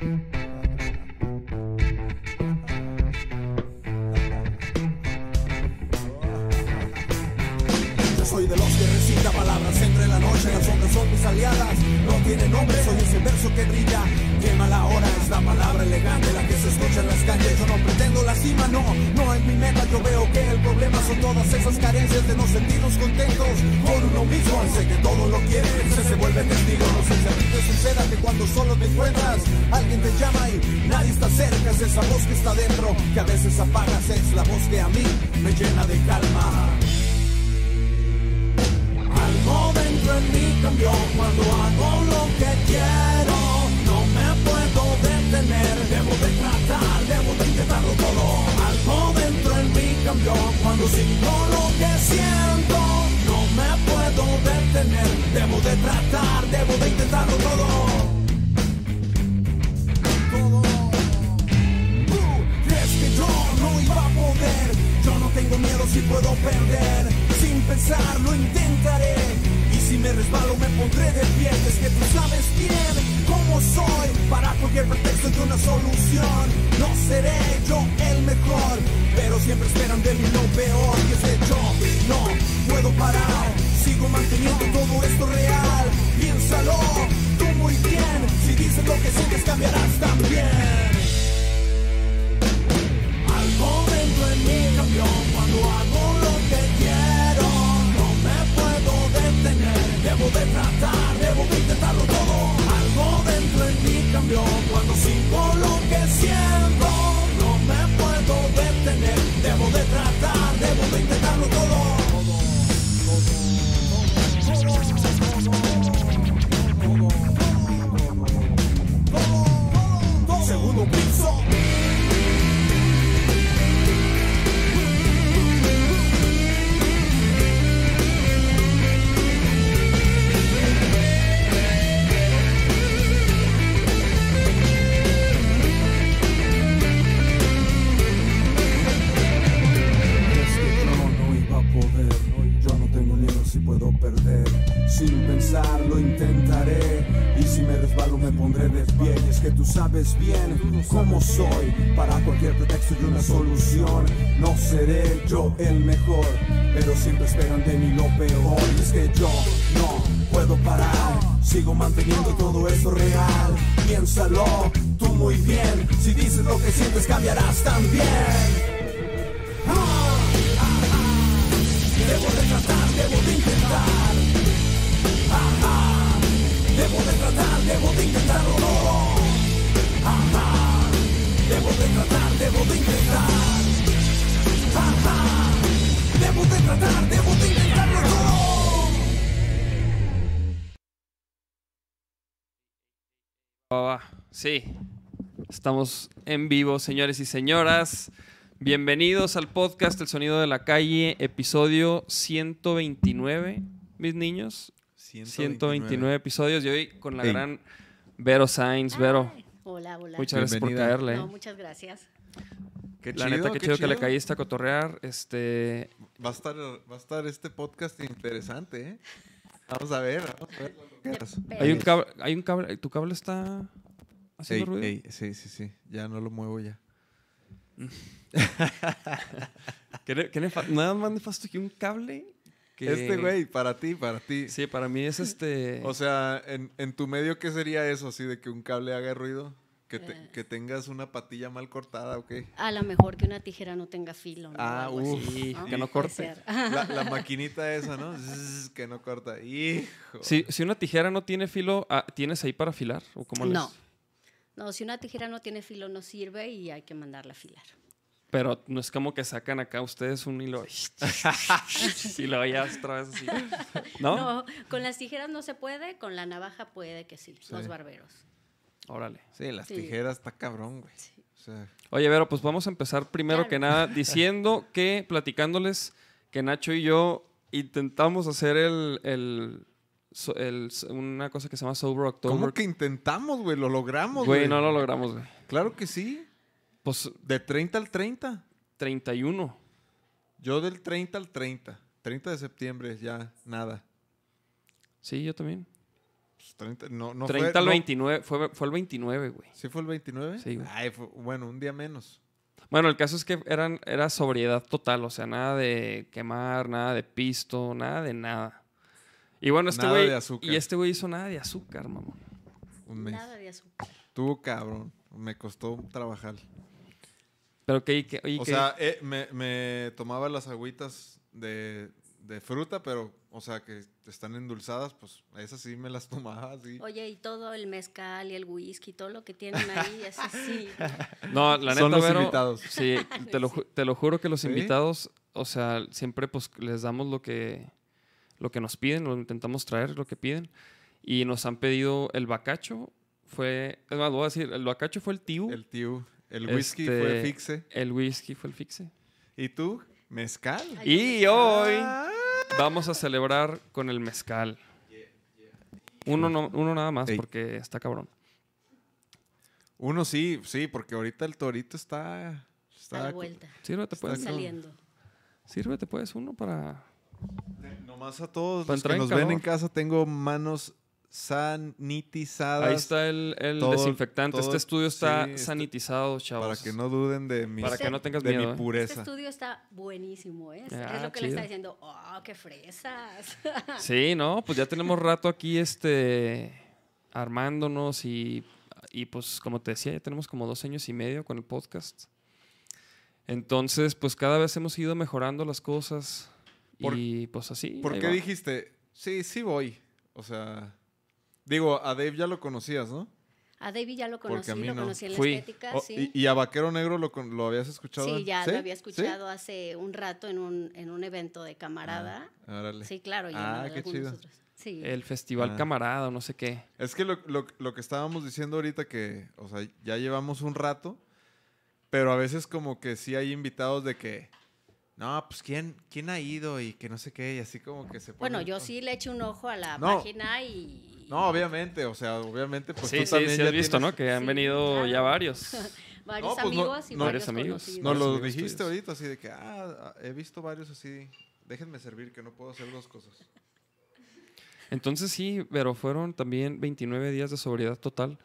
Yo soy de los que recita palabras entre la noche, las sombras son mis aliadas. No tiene nombre, soy ese verso que brilla. Quema la hora, es la palabra elegante, la se escucha en las calles. Yo no pretendo la cima, no, no es mi meta. Yo veo que el problema son todas esas carencias de no sentirnos contentos con uno mismo. Sé que todo lo quiere, se, se vuelve testigo. No sé si suceda que cuando solo te encuentras, alguien te llama y nadie está cerca. Es esa voz que está dentro, que a veces apagas. Es la voz que a mí me llena de calma. Algo dentro en mí cambió cuando hago lo que quiero. No me puedo detener, cambió cuando siento lo que siento. No me puedo detener, debo de tratar, debo de intentarlo todo. Todo. Uh, ¿Crees que yo no iba a poder? Yo no tengo miedo si puedo perder. Sin pensar lo intentaré. Y si me resbalo me pondré de pie. Es que tú sabes bien soy. Para cualquier pretexto y una solución. No seré yo el mejor. Pero siempre esperan de mí lo peor. Y es que yo no puedo parar. Sigo manteniendo todo esto real. Piénsalo tú muy bien. Si dices lo que sientes cambiarás también. Algo dentro en mí cambió cuando hago lo que quiero. No me puedo detener, debo de tratar, tratar, debo de intentarlo todo. Tú sabes bien cómo soy, para cualquier pretexto y una solución. No seré yo el mejor, pero siempre esperan de mí lo peor. Y es que yo no puedo parar, sigo manteniendo todo esto real. Piénsalo tú muy bien, si dices lo que sientes cambiarás también. Debo de tratar, debo de intentar. Debo de tratar, debo de intentarlo. Ajá. Debo de tratar, debo de intentar. Ajá. Debo de tratar, debo de intentarlo todo. Va, va. Sí, estamos en vivo, señores y señoras. Bienvenidos al podcast El Sonido de la Calle, episodio 129, mis niños. 129, episodios y hoy con la Ey. gran Vero Sainz. Vero, Ay, Hola, hola. muchas gracias por caerle. No, muchas gracias. Qué la neta, qué chido, que le caíste a cotorrear. Este, Va a estar, va a estar este podcast interesante, ¿eh? Vamos a ver, vamos a ver. hay un cable, hay un cable, tu cable está haciendo Ey, ruido. ey, sí, sí, sí. Ya no lo muevo ya. ¿Qué ne- qué nefa- nada más nefasto que un cable. Que- Este güey, para ti, para ti. Sí, para mí es este. O sea, en, en tu medio, ¿qué sería eso? Así de que un cable haga ruido. Que, te- Eh. que tengas una patilla mal cortada, ¿ok? A lo mejor que una tijera no tenga filo. ¿no? Ah, Algo así, uf, Sí, ¿no? que no corte. La, la maquinita esa, ¿no? Zzz, que no corta. Hijo. Si, si una tijera no tiene filo, ah, ¿tienes ahí para afilar? ¿O cómo No. No, si una tijera no tiene filo no sirve y hay que mandarla a afilar. Pero no es como que sacan acá ustedes un hilo y lo ya otra vez así. ¿No? ¿No? con las tijeras no se puede, con la navaja puede que sí, los Sí. barberos. Órale. Sí, las Sí. tijeras está cabrón, güey. O sea, Oye, Vero, pues vamos a empezar primero Claro. que nada diciendo que, platicándoles que Nacho y yo intentamos hacer el, el, so- el- una cosa que se llama Sober October. ¿Cómo que intentamos, güey? Lo logramos, Güey, güey. no lo logramos, güey. Claro que sí. Pues De 30 al 30. 31. Yo del 30 al 30. 30 de septiembre, ya nada. Sí, yo también. Pues 30, no, no 30 fue, al no- 29, fue, fue el 29, güey. ¿Sí fue el 29? Sí, güey. Ay, fue- bueno, un día menos. Bueno, el caso es que eran, era sobriedad total, o sea, nada de quemar, nada de pisto, nada de nada. Y bueno, este Nada güey. de azúcar. Y este güey hizo nada de azúcar, mamón. Un mes. Nada de azúcar. Tuvo cabrón. Me costó trabajar. Pero que, que- oye, O que- sea, eh, me, me tomaba las agüitas de, de fruta, pero, o sea, que están endulzadas, pues esas sí me las tomaba así. Oye, y todo el mezcal y el whisky, todo lo que tienen ahí, es así. no, la neta, Son los Vero, invitados. Sí, te lo, ju- te lo juro que los ¿Sí? invitados, o sea, siempre pues les damos lo que, lo que nos piden, lo intentamos traer, lo que piden. Y nos han pedido el bacacho, fue, es más, voy a decir, el bacacho fue el tío, El tío. El whisky fue Este- fixe. whisky fue el fixe. ¿Y tú? ¿Mezcal? Ay, Y hoy vamos a celebrar con el mezcal. Uno, no- uno nada más, Ey. porque está cabrón. Uno sí, sí, porque ahorita el torito está... A está la vuelta. Sírvete Está. Saliendo. sírvete pues uno para... Nomás a todos Para los que nos ven en casa tengo manos sanitizadas. Ahí está el, el todo- desinfectante. todo- este estudio está sí, está- sanitizado, chavos. Para que no duden de mi, Para que no tengas de miedo, mi ¿eh? pureza. Este estudio está buenísimo, ¿eh? Ah, es lo que le está diciendo. ¡Oh, qué fresas! Sí, no, pues ya tenemos rato aquí este armándonos y, y pues como te decía, ya tenemos como dos años y medio con el podcast. Entonces, pues cada vez hemos ido mejorando las cosas Por- y pues así. ¿Por qué va. dijiste, sí, sí voy? O sea, digo, a Dave ya lo conocías, ¿no? A David ya lo conocí, lo no. conocí en Fui. la estética, O- sí. y, y a Vaquero Negro lo, lo habías escuchado? Sí, ya ¿Sí? lo había ¿Sí? escuchado hace un rato en un, en un evento de camarada. Ah, órale. sí, claro, y en Ah, qué chido. Sí. El festival Ah. camarada o no sé qué. Es que lo, lo- lo que estábamos diciendo ahorita que, o sea, ya llevamos un rato, pero a veces como que sí hay invitados de que, no, pues ¿quién, quién ha ido y que no sé qué, y así como que se Bueno, ponen- yo sí le eché un ojo a la No. página y... No, obviamente, o sea, obviamente, pues sí, tú sí, también sí ya has visto, tienes- ¿no? Que han Sí, venido claro. ya varios. Varios No, pues no- amigos y no- varios Varios amigos. conocidos. Nos Varios lo amigos dijiste tuyos. ahorita, así de que, ah, he visto varios así, déjenme servir, que no puedo hacer dos cosas. Entonces sí, pero fueron también 29 días de sobriedad total.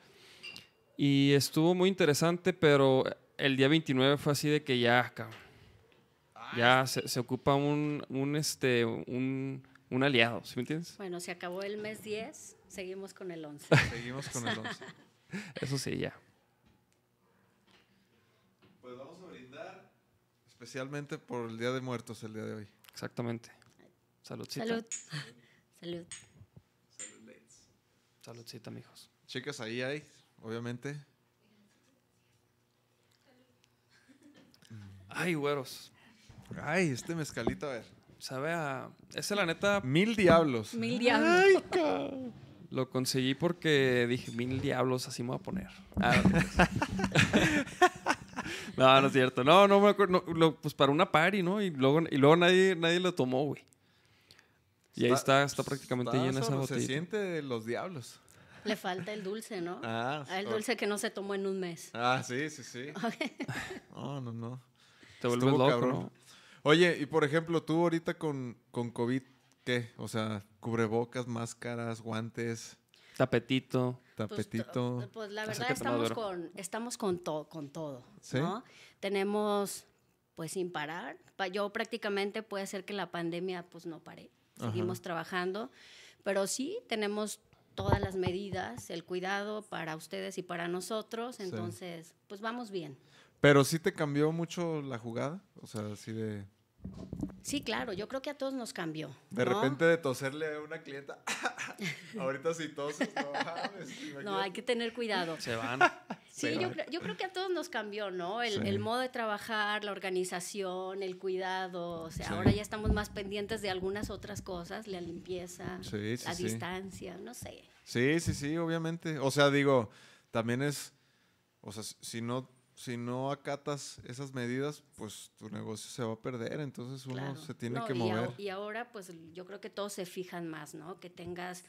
Y estuvo muy interesante, pero el día 29 fue así de que ya, cabrón. Ya se, se ocupa un, un, este, un, un aliado, ¿sí me entiendes? Bueno, se acabó el mes 10, seguimos con el 11. Seguimos con el 11. Eso sí, ya. Pues vamos a brindar especialmente por el Día de Muertos el día de hoy. Exactamente. Saludcita. Salud. Salud. Saludcita, mijos. Chicas, ahí hay, obviamente. Ay, güeros. Ay, este mezcalito, a ver. Sabe a... Ese, la neta, Mil diablos. Mil diablos. lo conseguí porque dije, mil diablos, así me voy a poner. Ah, no, no, no es cierto. No, no me acuerdo. no, lo- pues para una party, ¿no? Y luego, y luego nadie, nadie lo tomó, güey. Y ahí está, está prácticamente está llena esa sabroso, Se botella. siente de los diablos. Le falta el dulce, ¿no? Ah, el dulce que no se tomó en un mes. Ah, sí, sí, sí. No, no, no. Te vuelves Estuvo loco, cabrón. ¿no? Oye, y por ejemplo, tú ahorita con, con COVID, ¿qué? O sea, cubrebocas, máscaras, guantes, Tapetito. Pues, tapetito. Pues, la verdad estamos con, estamos con, to- con todo, ¿Sí? ¿no? Tenemos, pues sin parar. Pa- Yo prácticamente puede ser que la pandemia pues no pare. Ajá. Seguimos trabajando, pero sí tenemos todas las medidas, el cuidado para ustedes y para nosotros, entonces pues vamos bien. Pero sí te cambió mucho la jugada. O sea, así de. Sí, claro, yo creo que a todos nos cambió. De ¿no? repente de toserle a una clienta. Ahorita si toses, no mames. No, hay que tener cuidado. Se van. Sí, Sí. yo, creo- yo creo que a todos nos cambió, ¿no? El, Sí. el modo de trabajar, la organización, el cuidado. O sea, Sí. ahora ya estamos más pendientes de algunas otras cosas, la limpieza, Sí, sí, la sí. distancia, no sé. Sí, sí, sí, obviamente. O sea, digo, también es, o sea, si no, si no acatas esas medidas, pues tu negocio se va a perder, entonces uno Claro. se tiene No, que y mover. Y, ahora, pues yo creo que todos se fijan más, ¿no? Que tengas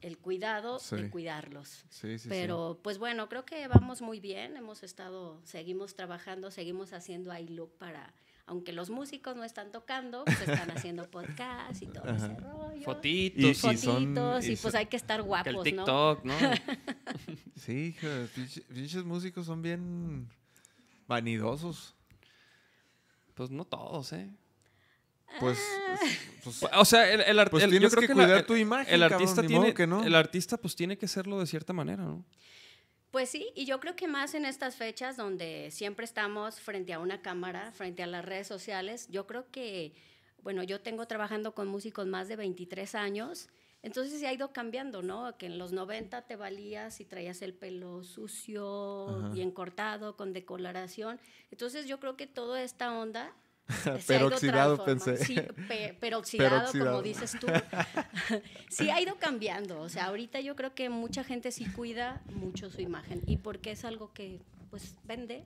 el cuidado Sí. de cuidarlos. Sí, sí, sí. Pero, pues bueno, creo que vamos muy bien. Hemos estado, seguimos trabajando, seguimos haciendo iLook para aunque los músicos no están tocando, pues están haciendo podcast y todo ese rollo. Fotitos. Y- Fotitos, son- y, y pues hay que estar que el guapos, ¿no? TikTok, ¿no? Sí, hija, pinche- pinches músicos son bien vanidosos. Pues no todos, ¿eh? Pues, Ah. pues, O sea, el, el, Pues el- yo tienes creo que que cuidar la- el- tu imagen, El artista tiene modo que no. el artista pues tiene que serlo de cierta manera, ¿no? Pues sí, y yo creo que más en estas fechas donde siempre estamos frente a una cámara, frente a las redes sociales, yo creo que, bueno, yo tengo trabajando con músicos más de 23 años, entonces se ha ido cambiando, ¿no? Que en los 90 te valías y traías el pelo sucio, Ajá. bien cortado, con decoloración. Entonces yo creo que toda esta onda... se ha ido Peroxidado, pensé. Sí, pe- peroxidado, Peroxidado. como dices tú. sí ha ido cambiando. O sea, ahorita yo creo que mucha gente sí cuida mucho su imagen. Y porque es algo que, pues, vende,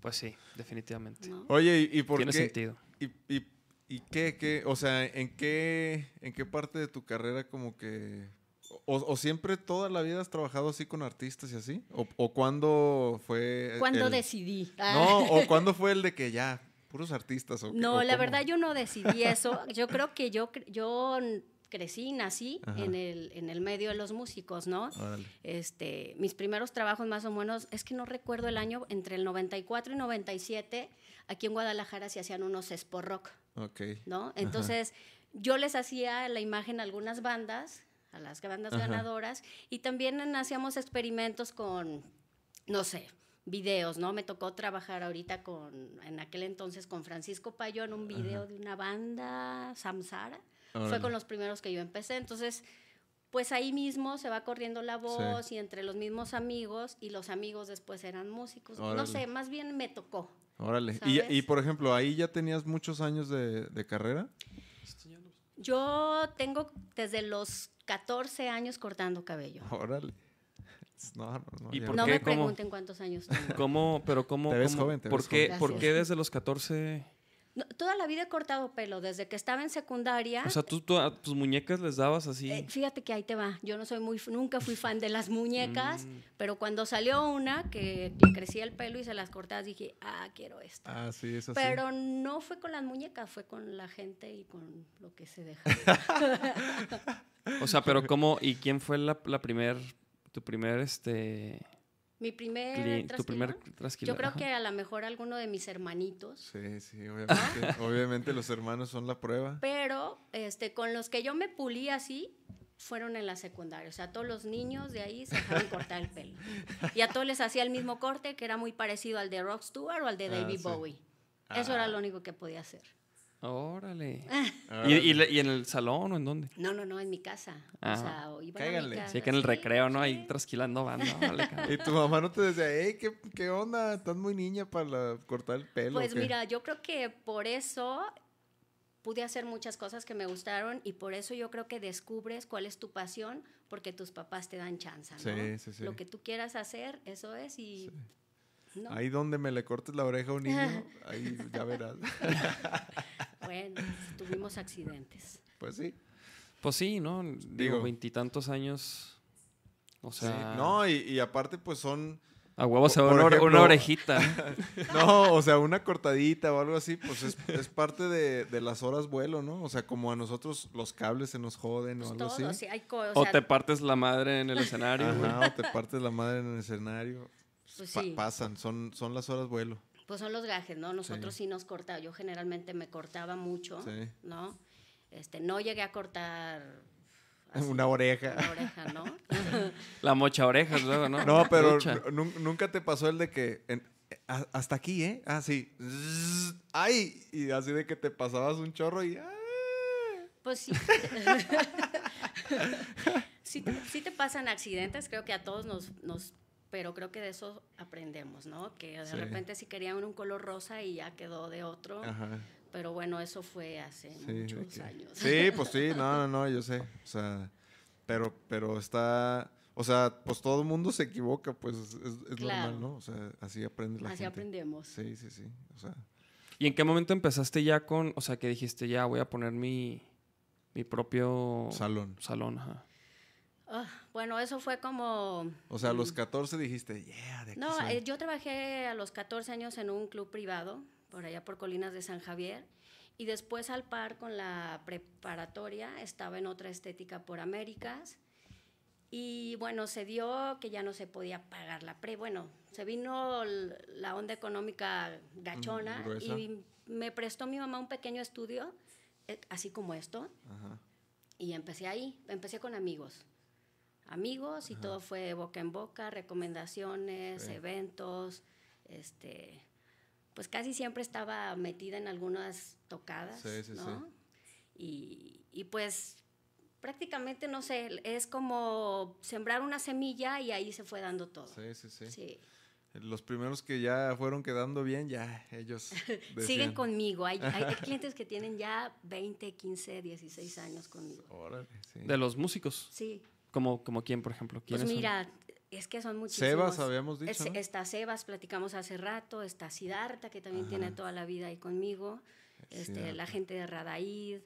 Pues sí, definitivamente. ¿no? Oye, ¿y, y por Tiene qué? sentido. ¿Y, y, y qué, qué? O sea, ¿en qué, ¿en qué parte de tu carrera como que... O, o siempre toda la vida has trabajado así con artistas y así? ¿O, o cuándo fue Cuando decidí. No, ¿o cuándo fue el de que ya, puros artistas? O No, o la verdad yo no decidí eso. Yo creo que yo, yo crecí, nací Ajá. en el, en el medio de los músicos, ¿no? Órale. Este, mis primeros trabajos más o menos, es que no recuerdo el año, entre el 94 y 97, aquí en Guadalajara se hacían unos rock, Ok. ¿no? Entonces, yo les hacía la imagen a algunas bandas, a las bandas Ajá. ganadoras, y también hacíamos experimentos con, no sé, videos, ¿no? Me tocó trabajar ahorita con, en aquel entonces con Francisco Payón, un video de una banda, Samsara. Fue Órale. con los primeros que yo empecé. Entonces, pues ahí mismo se va corriendo la voz y entre los mismos amigos y los amigos después eran músicos. No sé, más bien me tocó. Órale. Y, por ejemplo, ahí ya tenías muchos años de, de carrera. Yo tengo desde los 14 años cortando cabello. Órale. No, no, no. ¿Y ya por No qué? me ¿Cómo? pregunten cuántos años tengo. ¿Cómo, pero cómo, Te ves cómo- joven, te ¿por ves qué, joven. ¿por qué desde los 14? No, toda la vida he cortado pelo, desde que estaba en secundaria. O sea, tú, tú a tus muñecas les dabas así. Eh, fíjate que ahí te va. Yo no soy muy, nunca fui fan de las muñecas, Mm. pero cuando salió una que le crecía el pelo y se las cortabas, dije, ah, quiero esta. Ah, sí, eso sí. Pero no fue con las muñecas, fue con la gente y con lo que se deja. O sea, pero cómo y quién fue la, la primer tu primer este Mi primer tu primer trasquilón? Yo creo que a lo mejor alguno de mis hermanitos, Sí, sí, obviamente. obviamente los hermanos son la prueba. pero este, con los que yo me pulí así fueron en la secundaria. O sea, todos los niños de ahí se dejaban cortar el pelo. Y a todos les hacía el mismo corte, que era muy parecido al de Rock Stewart o al de Ah, David sí. Bowie. Eso era Ah. lo único que podía hacer. Órale. Ah, ¿Y, y, en el salón o en dónde? No, no, no, en mi casa. Ah. O sea, o iban a mi Cáiganle. casa, Sí, que en el recreo, ¿no? sí. Ahí trasquilando banda. Cabrón. Y tu mamá no te decía, hey, ¿qué, qué onda? Estás muy niña para la- cortar el pelo. Pues o qué?" mira, yo creo que por eso pude hacer muchas cosas que me gustaron y por eso yo creo que descubres cuál es tu pasión porque tus papás te dan chance, ¿no? Sí, sí, sí. Lo que tú quieras hacer, eso es y... ¿no? Ahí donde me le cortes la oreja a un niño, ahí ya verás. Bueno, tuvimos accidentes. Pues sí. Pues sí, ¿no? Digo, veintitantos años. O Sí. sea, No, y, y aparte, pues son. a huevo se ve una, orejita. No, o sea, una cortadita o algo así, pues es, es parte de, de las horas vuelo, ¿no? O sea, como a nosotros los cables se nos joden o Pues algo todo, así. sí, hay o te partes la madre en el escenario. Ajá, o te partes la madre en el escenario. Pues Pa- sí. pasan, son, son las horas vuelo. Pues son los gajes, ¿no? Nosotros sí, nos cortaba. Yo generalmente me cortaba mucho, Sí. ¿no? Este, no llegué a cortar así, Una oreja. una oreja, ¿no? La mocha orejas luego, ¿no? No, pero nunca te pasó el de que en- hasta aquí, ¿eh? Ah, sí. Zzz, ¡Ay! Y así de que te pasabas un chorro y ¡ah! Pues sí. sí, te, sí te pasan accidentes, creo que a todos nos, nos, pero creo que de eso aprendemos, ¿no? Que de Sí. repente sí querían un color rosa y ya quedó de otro, Ajá. pero bueno, eso fue hace Sí, muchos años. Sí, pues sí, no, no, no, yo sé. O sea, pero, pero está. O sea, pues todo el mundo se equivoca, pues es, es Claro. normal, ¿no? O sea, así aprende la Así gente. aprendemos. Sí, sí, sí. O sea, ¿Y en qué momento empezaste ya con, o sea, que dijiste ya voy a poner mi, mi propio salón. salón? Ajá. Ah, bueno, eso fue como... O sea, a los mm, 14 dijiste, yeah, de aquí No, soy". eh, yo trabajé a los 14 años en un club privado, por allá por Colinas de San Javier. Y después al par con la preparatoria estaba en otra estética por Américas. Y bueno, se dio que ya no se podía pagar la pre. Bueno, se vino la onda económica gachona Mm, y me prestó mi mamá un pequeño estudio, eh, así como esto, Ajá. y empecé ahí, empecé con amigos. Amigos y todo fue boca en boca, recomendaciones, Sí. eventos, este, pues casi siempre estaba metida en algunas tocadas, Sí, sí, ¿no? Y, y pues prácticamente, no sé, es como sembrar una semilla y ahí se fue dando todo. Sí, sí, sí, Sí. Los primeros que ya fueron quedando bien, ya ellos Siguen conmigo. Hay, hay- hay clientes que tienen ya 20, 15, 16 años conmigo. Órale, sí. De los músicos. Sí. Como, como quién, por ejemplo. Pues mira, es que son muchísimos. Sebas habíamos dicho, Es- ¿no? Está Sebas, platicamos hace rato, está Sidarta, que también tiene toda la vida ahí conmigo, este, la gente de Radaid,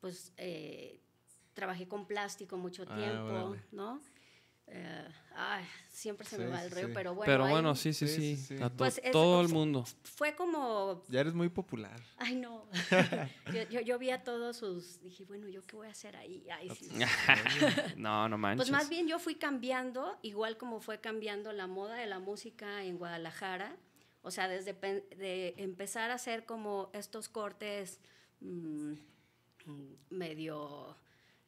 pues eh, trabajé con plástico mucho Ah, tiempo, órale. ¿no? Eh, ay, siempre se me va el río, sí. pero bueno. Pero bueno, sí, sí, Sí, sí. sí, sí. A to- Pues es- todo el mundo. Fue como Ya eres muy popular. Ay, no. yo, yo, yo vi a todos sus. Dije, bueno, ¿yo qué voy a hacer ahí? Ay, sí. no, no manches. Pues más bien yo fui cambiando, igual como fue cambiando la moda de la música en Guadalajara. O sea, desde de empezar a hacer como estos cortes mm, medio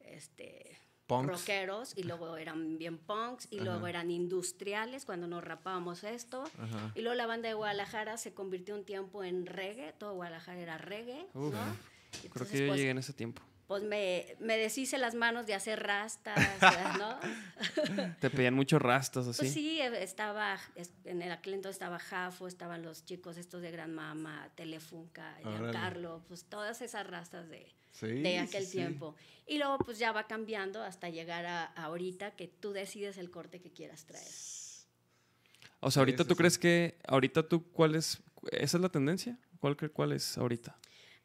este, Punks. rockeros y luego eran bien punks y luego eran industriales cuando nos rapábamos esto. Ajá. Y luego la banda de Guadalajara se convirtió un tiempo en reggae, todo Guadalajara era reggae, Uf. ¿no? Creo que yo pues, llegué en ese tiempo. Pues me, me deshice las manos de hacer rastas, ¿no? Te pedían muchos rastas así. Pues sí, eh, estaba, es- en el aquel entonces estaba Jafo, estaban los chicos estos de Gran Mama, Telefunca. Giancarlo, pues todas esas rastas de, Sí, de aquel sí. tiempo. Y luego pues ya va cambiando hasta llegar a, a ahorita que tú decides el corte que quieras traer. O sea, ahorita Sí, tú sí, crees que, ahorita tú, ¿cuál es? ¿Esa es la tendencia? ¿Cuál, cuál es ahorita?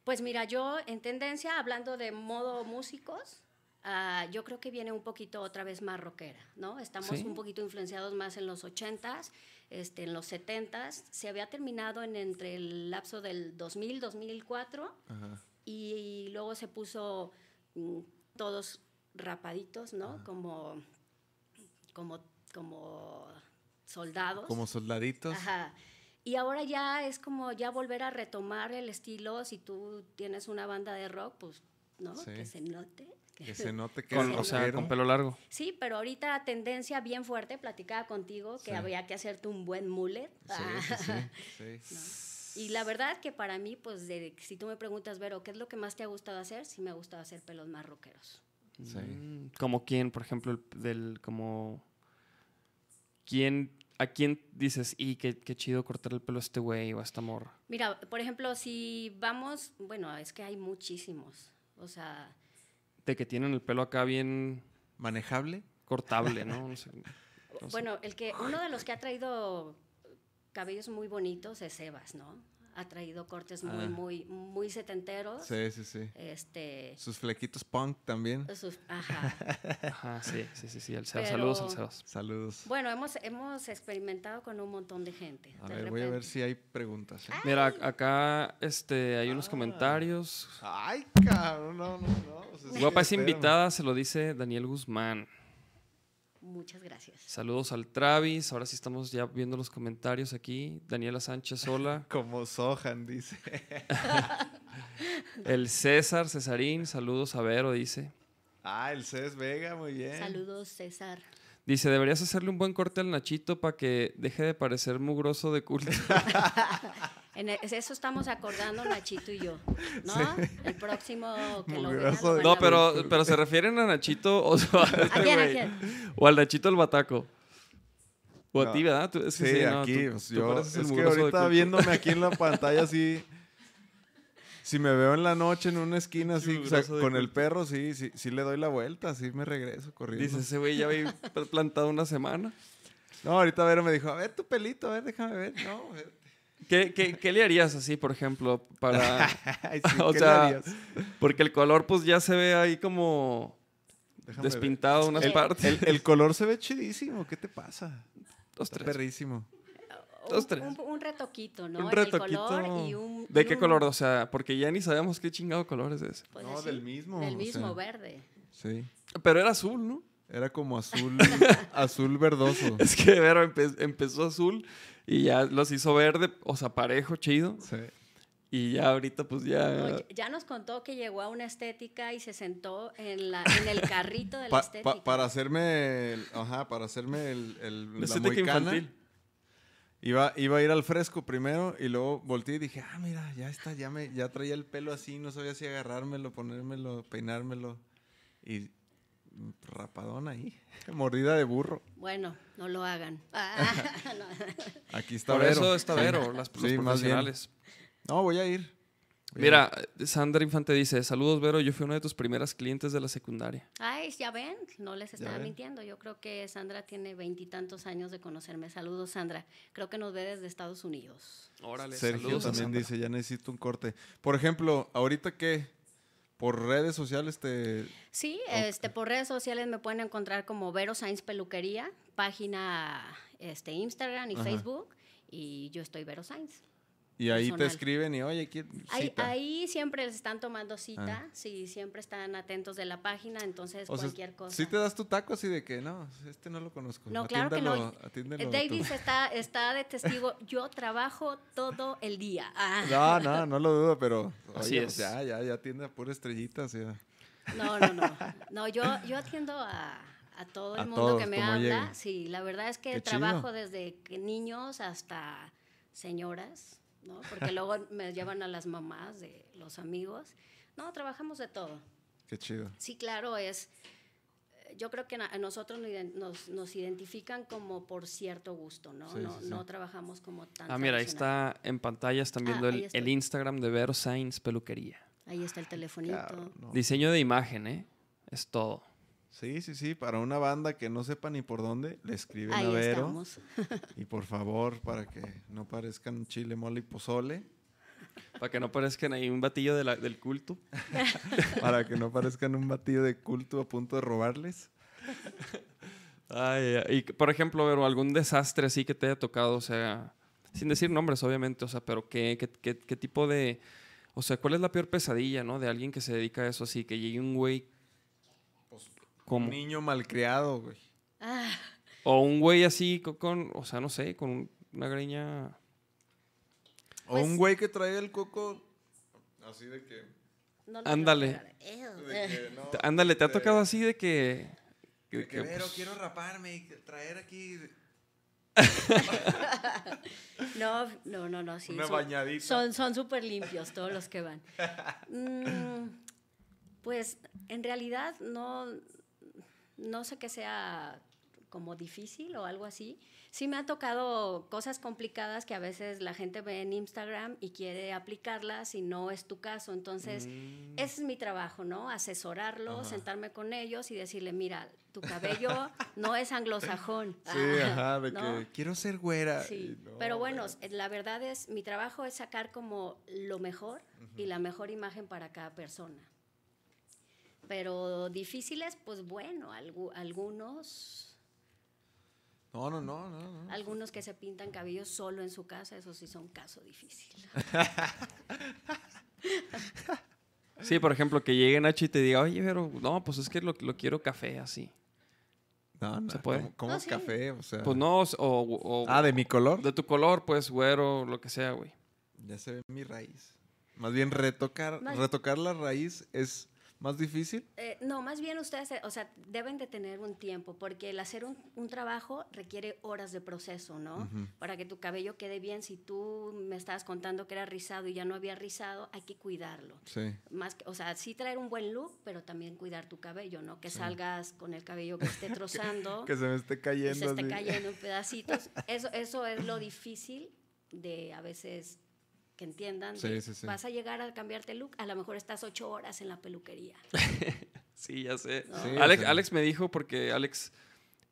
Pues mira, yo en tendencia, hablando de modo músicos, ah, yo creo que viene un poquito otra vez más rockera, ¿no? Estamos Sí. un poquito influenciados más en los 80s, este, en los 70s. Se había terminado en entre el lapso del 2000, 2004 Ajá. y, luego se puso mm, todos rapaditos, ¿no? Como, como, como soldados. Como soldaditos. Ajá. Y ahora ya es como ya volver a retomar el estilo. Si tú tienes una banda de rock, pues, ¿no? Sí. Que se note. Que se note que Con- o sea, con pelo largo. Sí, pero ahorita tendencia bien fuerte, platicaba contigo que Sí. había que hacerte un buen mullet. Sí, sí, sí, sí. Y la verdad que para mí, pues, de- si tú me preguntas, Vero, ¿qué es lo que más te ha gustado hacer? Sí me ha gustado hacer pelos más rockeros. Sí. Mm, ¿Como quién, por ejemplo, el- del, como... ¿Quién, a quién dices, y qué, qué chido cortar el pelo a este güey o a esta morra? Mira, por ejemplo, si vamos, bueno, es que hay muchísimos. O sea, De que tienen el pelo acá bien ¿Manejable? cortable, ¿no? No sé. No sé. Bueno, el que, uno de los que ha traído cabellos muy bonitos es Sebas, ¿no? Ha traído cortes muy, Ah. muy, muy setenteros. Sí, sí, sí. Este. Sus flequitos punk también. sus- ajá. Ajá, sí, sí, sí, sí. El. Pero- Saludos. Saludos. Bueno, hemos, hemos experimentado con un montón de gente. A De ver, voy a ver repente- si hay preguntas. ¿eh? Mira, ac- acá este, hay Ah. unos comentarios. Ay, cabrón, no, no, no. es que Guapa es espérame. invitada, se lo dice Daniel Guzmán. Muchas gracias. Saludos al Travis. Ahora sí estamos ya viendo los comentarios aquí. Daniela Sánchez, hola. Como Sohan, dice. El César, Cesarín, saludos a Vero, dice. Ah, el Cés Vega, muy bien. Saludos, César. Dice, deberías hacerle un buen corte al Nachito para que deje de parecer mugroso de culto. En e- eso estamos acordando Nachito y yo, ¿no? El próximo que lo vean, lo van No, pero, pero se refieren a Nachito o, sea, a este ¿A quién, a quién? o al Nachito el Bataco. O a ti, ¿verdad? Tú- es que Sí, no, aquí, tú- pues, tú yo, es que ahorita viéndome aquí en la pantalla así, si me veo en la noche en una esquina así, o sea, con el perro, sí, sí, sí le doy la vuelta, así me regreso corriendo. Dice, ese güey ya había plantado una semana. No, ahorita Vero me dijo, a ver tu pelito, a ver, déjame ver. No, a ver. ¿Qué, qué, qué le harías así, por ejemplo, para...? Sí, O ¿qué le sea, harías? Porque el color pues ya se ve ahí como Déjame ver. despintado unas El- partes. El, el color se ve chidísimo, ¿qué te pasa? Dos, Está tres. perrísimo. Dos, un, tres. un- un retoquito, ¿no? Un En el retoquito. color y un- ¿De y qué un- color? O sea, porque ya ni sabemos qué chingado color es ese. pues No, así, del mismo, Del o mismo, sea. verde. Sí. Pero era azul, ¿no? Era como azul, azul verdoso. Es que Vero empe- empezó azul y ya los hizo verde, o sea, parejo, chido. Sí. Y ya ahorita pues ya... No, ya- nos contó que llegó a una estética y se sentó en, la, en el carrito de la Pa- pa- estética. para hacerme, el- ajá, para hacerme el, el- la la estética moicana, infantil. Iba, iba a ir al fresco primero y luego volteé y dije, ah, mira, ya está, ya, me, ya traía el pelo así, no sabía si agarrármelo, ponérmelo, peinármelo. Y rapadón ahí, mordida de burro. Bueno, no lo hagan. Ah, no. Aquí está Por Vero. eso está Sí. Vero, las, los Sí, bien. profesionales. No, voy a ir. Voy a Mira, Sandra Infante dice, saludos Vero, yo fui una de tus primeras clientes de la secundaria. Ay, ya ven, no les estaba mintiendo. Yo creo que Sandra tiene veintitantos años de conocerme. Saludos, Sandra. Creo que nos ve desde Estados Unidos. Órale. Sergio saludos también dice, ya necesito un corte. Por ejemplo, ahorita que por redes sociales te... Sí, este, por redes sociales me pueden encontrar como Vero Sainz Peluquería, página este, Instagram y Ajá. Facebook. Y yo estoy Vero Sainz. Y ahí te Personal. escriben y, oye, ¿quién Ahí, cita? ahí siempre les están tomando cita, Ah. sí, siempre están atentos de la página, entonces O sea, cualquier cosa. sí te das tu taco así de que, no, este no lo conozco. No, claro que no. Eh, tú". Davis está, está de testigo, yo trabajo todo el día. Ah. No, no, no lo dudo, pero Así oye, pues es. ya, ya, ya atiende a pura estrellita, sea. No, no, no. No, yo, yo atiendo a, a todo el A mundo todos, que me habla. llegue. Sí, la verdad es que Qué chido. trabajo desde que niños hasta señoras, ¿no? Porque luego me llevan a las mamás de los amigos. No, trabajamos de todo. Qué chido. Sí, claro, es. Yo creo que a nosotros nos nos, identifican como por cierto gusto, ¿no? Sí, no, sí, sí. no trabajamos como tan. Ah, mira, ahí está en pantalla, están Ah, viendo el, Instagram de Vero Sainz Peluquería. Ahí está el telefonito. Claro, no. Diseño de imagen, ¿eh? Es todo. Sí, sí, sí, para una banda que no sepa ni por dónde, le escriben Ahí a Vero. estamos. Y por favor, para que no parezcan chile, mole y pozole, Para que no parezcan ahí un batillo de la- del culto. para que no parezcan un batido de culto a punto de robarles. Ay, ay, y por ejemplo, Vero, algún desastre así que te haya tocado, o sea, sin decir nombres, obviamente, o sea, pero qué, qué, qué- qué tipo de, o sea, ¿cuál es la peor pesadilla, no? De alguien que se dedica a eso así, que llegue un güey Un niño malcriado, güey. Ah, o un güey así co- con, o sea, no sé, con una greña, O Pues- un güey que trae el coco así de que... no lo Ándale. de que, no, ándale, ¿te ha tocado así de que, que- de que, que, Vero, pues, quiero raparme y traer aquí No, no, no, no, sí. una son- bañadita. Son son súper limpios todos los que van. Mm, pues en realidad no, no sé que sea como difícil o algo así. Sí me ha tocado cosas complicadas que a veces la gente ve en Instagram y quiere aplicarlas y no es tu caso. Entonces, mm, ese es mi trabajo, ¿no? Asesorarlos, Ajá. sentarme con ellos y decirle, mira, tu cabello no es anglosajón. Sí, ajá, de ¿no? que quiero ser güera. Sí, no, pero bueno, la verdad es, mi trabajo es sacar como lo mejor y la mejor imagen para cada persona. Pero difíciles, pues bueno, algu- algunos, No, no, no, no. no. algunos que se pintan cabello solo en su casa, eso sí son caso difícil. Sí, por ejemplo, que llegue Nacho y te diga, oye, pero no, pues es que lo, lo quiero café así. No, no, ¿Se puede? ¿Cómo, cómo No, sí. café? O sea. Pues no, o, o- Ah, de mi color. de tu color, pues, güero, lo que sea, güey. Ya se ve mi raíz. Más bien retocar, Más- retocar la raíz es más difícil. Eh, no, más bien ustedes, eh, o sea, deben de tener un tiempo, porque el hacer un, un trabajo requiere horas de proceso, ¿no? Ujú. Para que tu cabello quede bien, si tú me estabas contando que era rizado y ya no había rizado, hay que cuidarlo. Sí. Más que, o sea, sí traer un buen look, pero también cuidar tu cabello, ¿no? Que salgas con el cabello que esté trozando, Que se me esté que cayendo. se esté así. cayendo en pedacitos. Eso, eso es lo difícil de a veces que entiendan. Sí, de, sí, sí. Vas a llegar a cambiarte el look, a lo mejor estás ocho horas en la peluquería. Sí, ya sé. No. Sí, Alex, me dijo, porque Alex,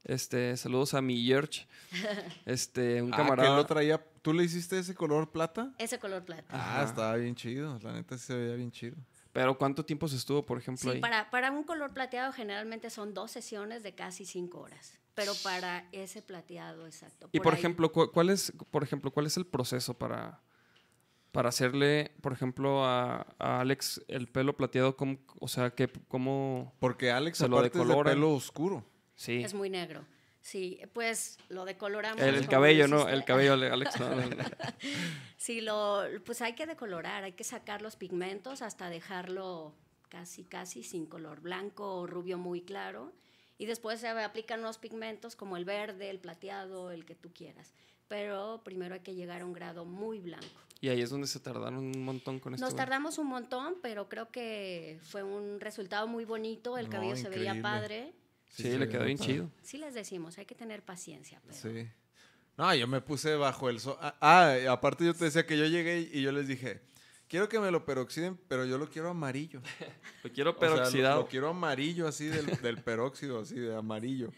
este, saludos a mi George, este, un Ah, que camarada. lo traía. ¿Tú le hiciste ese color plata? Ese color plata. Ah, Ajá. estaba bien chido. La neta sí se veía bien chido. Pero ¿cuánto tiempo se estuvo, por ejemplo, Sí, ahí? para, para un color plateado generalmente son dos sesiones de casi cinco horas. pero para ese plateado exacto. Y por ejemplo, cu- ¿cuál es, por ejemplo, cuál es el proceso para, para hacerle, por ejemplo, a, a Alex el pelo plateado? ¿Cómo, o sea, que, ¿cómo...? Porque Alex Se lo aparte es de pelo oscuro. Sí. Es muy negro. Sí, pues lo decoloramos. El, el como cabello, lo ¿no? El cabello, Alex. no, no, no. Sí, lo, pues hay que decolorar, hay que sacar los pigmentos hasta dejarlo casi, casi sin color blanco o rubio muy claro. Y después se aplican los pigmentos como el verde, el plateado, el que tú quieras. Pero primero hay que llegar a un grado muy blanco. Y ahí es donde se tardaron un montón con esto. Nos tardamos un montón, pero creo que fue un resultado muy bonito. El No, cabello se veía increíble. padre. Sí, se le quedó bien padre. chido. Sí les decimos, hay que tener paciencia. Pero Sí. No, yo me puse bajo el sol. Ah, ah, aparte yo te decía que yo llegué y yo les dije, quiero que me lo peroxiden, pero yo lo quiero amarillo. Lo quiero O sea, lo- peroxidado. lo, quiero amarillo, así del, del peróxido, así de amarillo.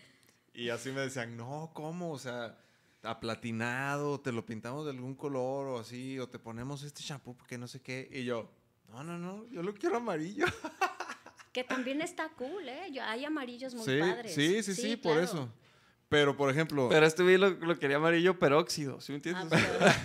Y así me decían, no, ¿cómo? O sea, aplatinado, te lo pintamos de algún color o así, o te ponemos este shampoo porque no sé qué. Y yo, no, no, no, yo lo quiero amarillo. Que también está cool, ¿eh? Hay amarillos muy sí, padres. sí, sí, sí, por claro. eso. Pero, por ejemplo, Pero este güey lo, lo quería amarillo peróxido, ¿sí me Ah, entiendes?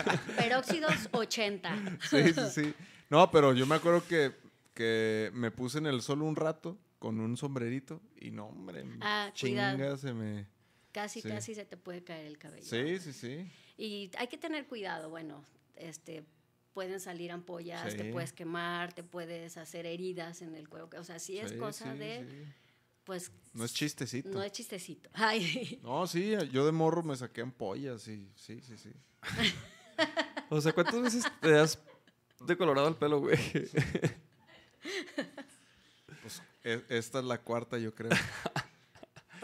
pero- Peróxidos 80. Sí, sí, sí. No, pero yo me acuerdo que, que me puse en el sol un rato con un sombrerito y no, hombre, Ah, chinga cuidado. se me... Casi, Sí. casi se te puede caer el cabello. Sí, sí, sí. Y hay que tener cuidado, bueno, este, pueden salir ampollas, Sí. te puedes quemar, te puedes hacer heridas en el cuero. O sea, sí es Sí, cosa sí, de, sí. pues, No es chistecito. no es chistecito. Ay, No, sí, yo de morro me saqué ampollas y sí, sí, sí. O sea, ¿cuántas veces te has decolorado el pelo, güey? Pues e- esta es la cuarta, yo creo.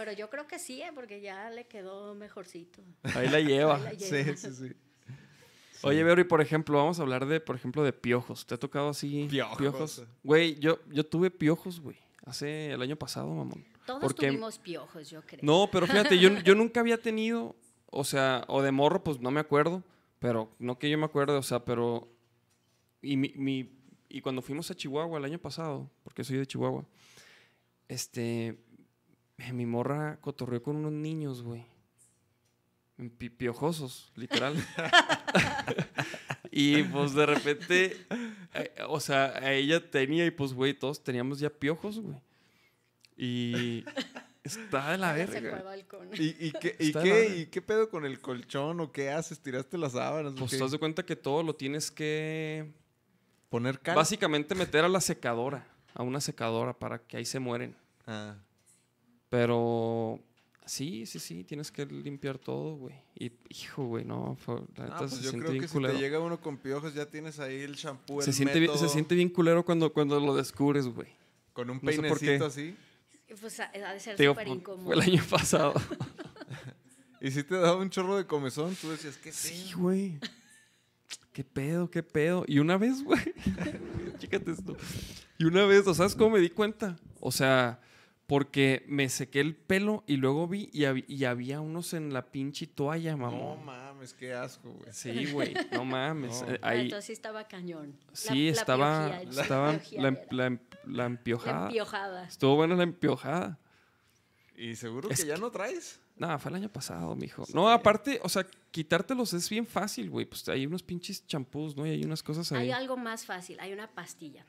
pero yo creo que sí, ¿eh? porque ya le quedó mejorcito. Ahí la lleva. Ahí la sí, lleva. sí, sí. Oye, Vero, y por ejemplo, vamos a hablar de, por ejemplo, de piojos. ¿Te ha tocado así? Piojos. Güey, yo, yo tuve piojos, güey. Hace el año pasado, mamón. Todos Porque- tuvimos piojos, yo creo. No, pero fíjate, yo, yo nunca había tenido, o sea, o de morro, pues no me acuerdo, pero no que yo me acuerde, o sea, pero. Y, mi, mi- y cuando fuimos a Chihuahua el año pasado, porque soy de Chihuahua, este. Mi morra cotorreó con unos niños, güey. Pi- Piojosos, literal. y pues de repente, eh, o sea, a ella tenía y pues, güey, todos teníamos ya piojos, güey. Y está de la verga. balcón. ¿Y, y qué, y, qué. ¿Y qué pedo con el colchón o qué haces? ¿Tiraste las sábanas? Pues te das de cuenta que todo lo tienes que ¿Poner cal? básicamente meter a la secadora, a una secadora para que ahí se mueren. Ah. Pero sí, sí, sí, tienes que limpiar todo, güey. Y hijo, güey, no, fue- la Ah, neta pues se yo siente creo bien que si culero. te llega uno con piojos ya tienes ahí el shampoo, el se, siente bien, se método, siente bien culero cuando, cuando lo descubres, güey. con un no sé por qué. peinecito así. Pues ha de ser súper fue incómodo. fue el año pasado. Y si te daba un chorro de comezón, tú decías, ¿qué sí, pedo? güey. ¿Qué pedo, qué pedo? Y una vez, güey. Chécate esto. Y una vez, ¿o sabes cómo me di cuenta? O sea, porque me sequé el pelo y luego vi y, hab- y había unos en la pinche toalla, No mamón. mames, qué asco, güey. Sí, güey, no mames. No. eh, Ah, ahí, entonces sí estaba cañón. Sí, la estaba, piojía- estaba piojía la, era. la, la La empiojada. empiojada. Estuvo buena la empiojada. ¿Y seguro Es que ya no traes? No, fue el año pasado, mijo. No, aparte, o sea, quitártelos es bien fácil, güey. Pues hay unos pinches champús, ¿no? Y hay unas cosas ahí. Hay algo más fácil, hay una pastilla.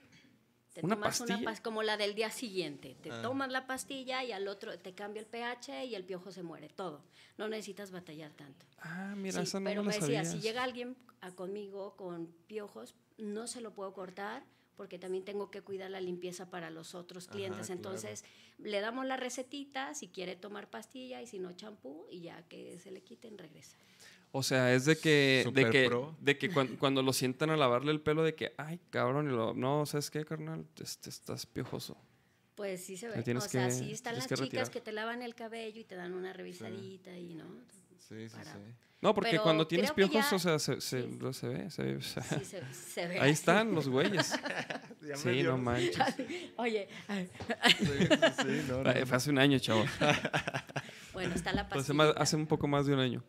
Te ¿Una tomas una pastilla? pas- como la del día siguiente. Te Ah. tomas la pastilla y al otro te cambia el pH y el piojo se muere. Todo. No necesitas batallar tanto. Ah, mira, Sí, esa no pero me decía, si llega alguien a conmigo con piojos, no se lo puedo cortar porque también tengo que cuidar la limpieza para los otros Ajá, clientes. claro. Entonces, le damos la recetita, si quiere tomar pastilla y si no champú, y ya que se le quiten, regresa. O sea, es de que, de que, pro. de que cuan- cuando, lo sientan a lavarle el pelo, de que, ay, cabrón, y lo, no, ¿sabes qué, carnal? Este, estás piojoso. Pues sí se ve. O sea, que- sí están las que chicas retirar. que te lavan el cabello y te dan una revisadita y no. Sí, sí, Para- sí. No, porque Pero cuando tienes piojos, ya- o sea, se, se, sí. lo- se ve, se ve, o sea, Sí se, se ve. ahí así. están los güeyes. Ya Sí, no manches. Oye, Sí, sí, sí, no, no, Fue hace un año, chavo. bueno, está la Hace, pastilla. más- hace un poco más de un año.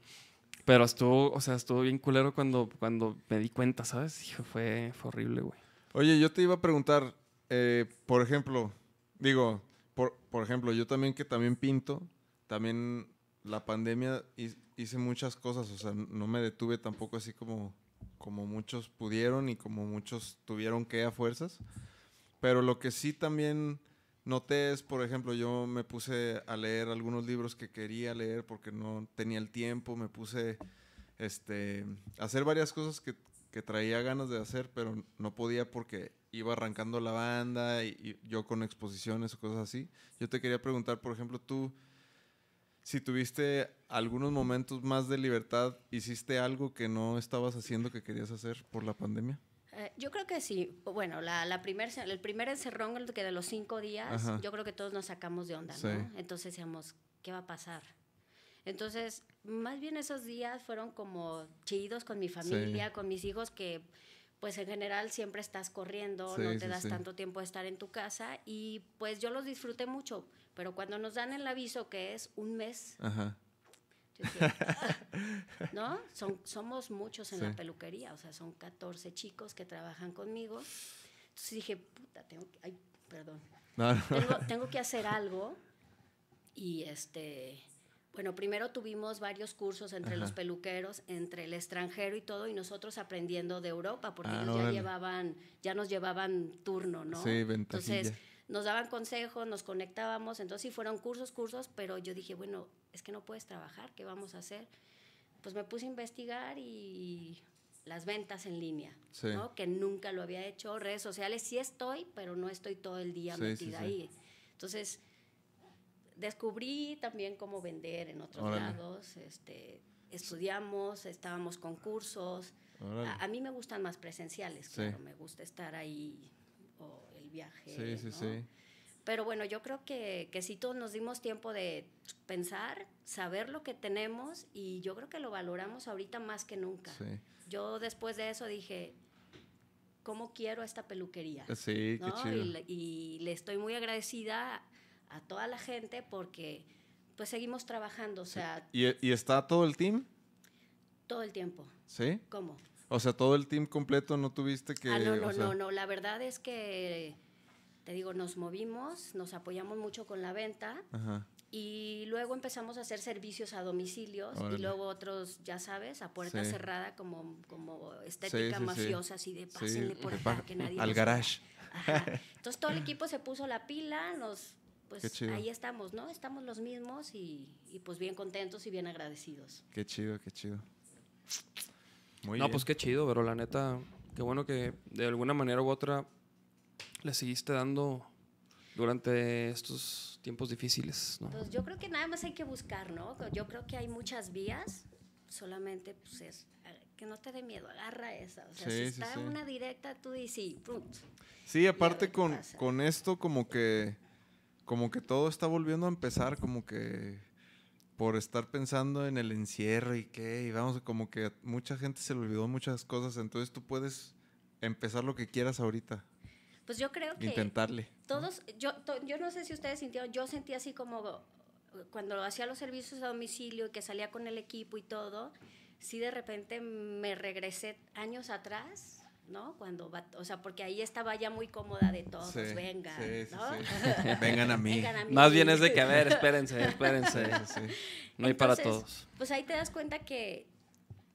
Pero estuvo, o sea, estuvo bien culero cuando, cuando me di cuenta, ¿sabes? Fue, fue horrible, güey. Oye, yo te iba a preguntar, eh, por ejemplo, digo, por, por ejemplo, yo también que también pinto, también la pandemia hi- hice muchas cosas, o sea, no me detuve tampoco así como, como muchos pudieron y como muchos tuvieron que a fuerzas. Pero lo que sí también noté es, por ejemplo, yo me puse a leer algunos libros que quería leer porque no tenía el tiempo, me puse este, a hacer varias cosas que, que traía ganas de hacer, pero no podía porque iba arrancando la banda y, y yo con exposiciones o cosas así. Yo te quería preguntar, por ejemplo, tú, si tuviste algunos momentos más de libertad, ¿hiciste algo que no estabas haciendo que querías hacer por la pandemia? Eh, yo creo que sí. Bueno, la, la primer, el primer encerrón el que de los cinco días, Ajá. yo creo que todos nos sacamos de onda, Sí. ¿no? Entonces decíamos, ¿qué va a pasar? Entonces, más bien esos días fueron como chidos con mi familia, con mis hijos, que pues en general siempre estás corriendo, Sí, no te das tanto tiempo de estar en tu casa y pues yo los disfruté mucho, pero cuando nos dan el aviso que es un mes, Ajá. Yo decía, ¿no? Son, somos muchos en Sí. la peluquería, o sea, son 14 chicos que trabajan conmigo. Entonces dije, puta, tengo que, ay, perdón, No, no. tengo, tengo que hacer algo. Y este, bueno, primero tuvimos varios cursos entre los peluqueros, entre el extranjero y todo, y nosotros aprendiendo de Europa, porque Ah, ellos ya llevaban, ya nos llevaban turno, ¿no? Sí, ventajilla. Entonces, nos daban consejos, nos conectábamos, entonces sí fueron cursos, cursos, pero yo dije, bueno, es que no puedes trabajar, ¿qué vamos a hacer? Pues me puse a investigar y las ventas en línea, Sí. ¿no? que nunca lo había hecho, redes sociales sí estoy, pero no estoy todo el día Sí, metida sí. ahí. Entonces, descubrí también cómo vender en otros Órale. lados, este, estudiamos, estábamos con cursos. A, a mí me gustan más presenciales, claro, me gusta estar ahí o el viaje. Sí, sí, ¿no? sí. Pero bueno, yo creo que, que sí todos nos dimos tiempo de pensar, saber lo que tenemos y yo creo que lo valoramos ahorita más que nunca. Sí. Yo después de eso dije, ¿cómo quiero esta peluquería? Sí, qué ¿no? chido. Y, le- y le estoy muy agradecida a toda la gente porque pues seguimos trabajando, o sea, ¿Y, ¿Y está todo el team? todo el tiempo. ¿Sí? ¿Cómo? O sea, todo el team completo no tuviste que... ah, no, o no, sea, no, no. La verdad es que, te digo, nos movimos, nos apoyamos mucho con la venta Ajá. y luego empezamos a hacer servicios a domicilios Órale. y luego otros, ya sabes, a puerta Sí. cerrada como, como estética sí, sí. mafiosa, así de Sí, pásenle por de acá, que nadie al garage. vea". Ajá. Entonces todo el equipo se puso la pila, nos... Pues ahí estamos, ¿no? Estamos los mismos y, y pues bien contentos y bien agradecidos. Qué chido, qué chido. Muy no, bien. pues qué chido, pero la neta, qué bueno que de alguna manera u otra le seguiste dando durante estos tiempos difíciles, ¿no? Pues yo creo que nada más hay que buscar, ¿no? Yo creo que hay muchas vías, solamente pues es ah, que no te dé miedo, agarra esa. O sea, Sí, si sí, está sí. una directa, tú dices, sí, punto. Sí, aparte con, con esto como que como que todo está volviendo a empezar, como que por estar pensando en el encierro y qué, y vamos, como que a mucha gente se le olvidó muchas cosas, entonces tú puedes empezar lo que quieras ahorita, Pues yo creo que intentarle. todos, yo, to- yo no sé si ustedes sintieron, yo sentí así como cuando hacía los servicios a domicilio y que salía con el equipo y todo, sí de repente me regresé años atrás, ¿no? Cuando, va- o sea, porque ahí estaba ya muy cómoda de todos, Sí, venga, sí, sí, ¿no? sí. Vengan a mí. Vengan a mí. Más bien es de que, a ver, espérense, espérense. Sí, sí, sí. No hay para todos. Pues ahí te das cuenta que,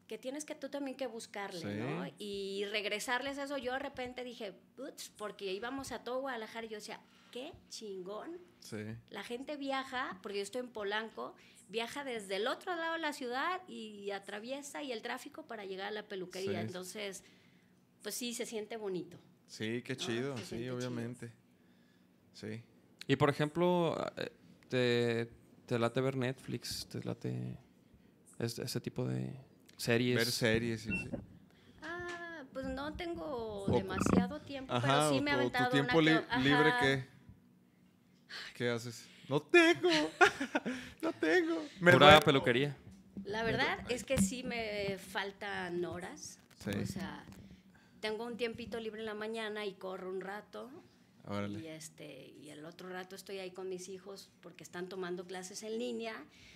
que tienes que tú también que buscarle, Sí. ¿no? Y regresarles eso. Yo de repente dije, "Uts", porque íbamos a todo Guadalajara y yo decía, qué chingón. Sí. La gente viaja, porque yo estoy en Polanco, viaja desde el otro lado de la ciudad y atraviesa y el tráfico para llegar a la peluquería. Sí. Entonces, pues sí, se siente bonito. Sí, qué No, chido, sí, chido. obviamente. Sí. Y por ejemplo, eh, te, te late ver Netflix, te late es- ese tipo de series. Ver series, sí, sí. Ah, pues no tengo O- demasiado tiempo, Ajá, pero sí me o aventado tu tiempo una li- que- libre, ¿qué? ¿Qué haces? No tengo, no tengo. Me Pura duermo. peluquería. La verdad es que sí me faltan horas. Sí. O sea, tengo un tiempito libre en la mañana y corro un rato. Y, este, y el otro rato estoy ahí con mis hijos porque están tomando clases en línea.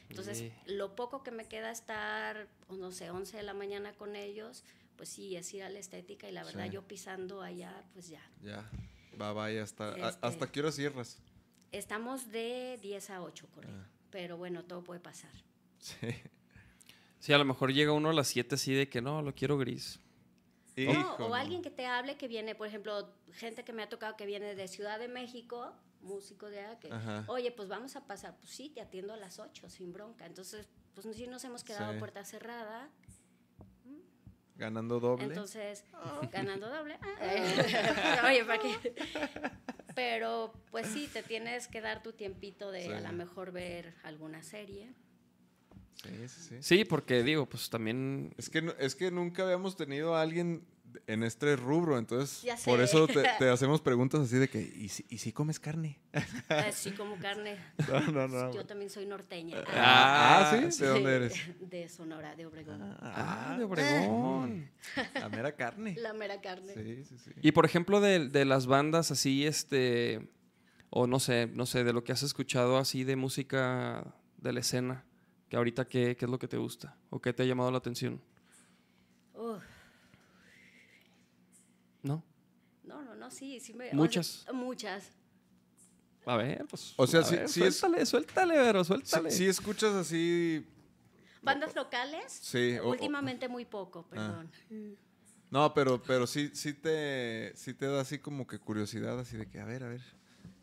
Entonces, Sí. lo poco que me queda estar, o no sé, 11 de la mañana con ellos, pues sí, es ir a la estética y la verdad Sí. yo pisando allá, pues ya. Ya. Va, vaya, hasta, Este- ¿hasta qué hora cierras? Estamos de 10 a 8, corrido. Ah. Pero bueno, todo puede pasar. Sí. Sí, a lo mejor llega uno a las 7 así de que no, lo quiero gris. No, o alguien que te hable que viene, por ejemplo, gente que me ha tocado que viene de Ciudad de México, músico de allá, que, Ajá. oye, pues vamos a pasar, pues sí, te atiendo a las 8, sin bronca. Entonces, pues sí nos hemos quedado Sí. puerta cerrada, Ganando doble. entonces, ganando doble. ah, oye, ¿para qué? Pero, pues sí, te tienes que dar tu tiempito de Sí. a lo mejor ver alguna serie. Sí, sí, sí. Sí, porque digo, pues también Es que, no- es que nunca habíamos tenido a alguien en este rubro, entonces por eso te, te hacemos preguntas así de que, ¿y si, y si comes carne? Así como carne. No, no, no. Yo también soy norteña. Ah, Ah, ¿sí? ¿De dónde eres? De Sonora, de Obregón. Ah, de Obregón. La mera carne. La mera carne. Sí, sí, sí. Y por ejemplo, de, de las bandas así, este, o no sé, no sé, de lo que has escuchado así de música de la escena, que ahorita qué, qué es lo que te gusta o qué te ha llamado la atención, ¿no? no, no, no, sí, sí me. o sea, Muchas. muchas. A ver, pues. O sea, sí- ver, sí es- suéltale, suéltale, Vero, Sí, suéltale. sí escuchas así... ¿Bandas locales? Sí, o- o- Últimamente muy poco, perdón. No, pero, pero sí, sí, te, sí te da así como que curiosidad, así de que, a ver, a ver,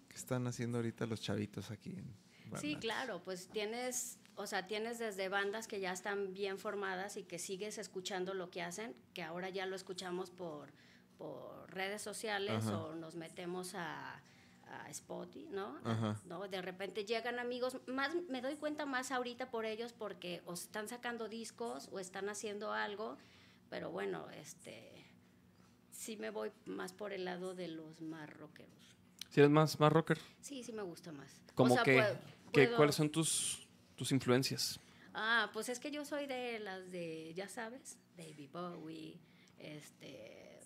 ¿qué están haciendo ahorita los chavitos aquí? En Sí, claro, pues tienes, o sea, tienes desde bandas que ya están bien formadas y que sigues escuchando lo que hacen, que ahora ya lo escuchamos por, por redes sociales Ajá. o nos metemos a, a Spotify, ¿no? Ajá. ¿no? De repente llegan amigos, más me doy cuenta más ahorita por ellos porque o están sacando discos o están haciendo algo, pero bueno, este sí me voy más por el lado de los más rockeros. Si eres más, más rocker, Sí, sí me gusta más. O como sea, que, puedo- que- puedo- ¿cuáles son tus, tus influencias? Ah, pues es que yo soy de las de, ya sabes, David Bowie, este...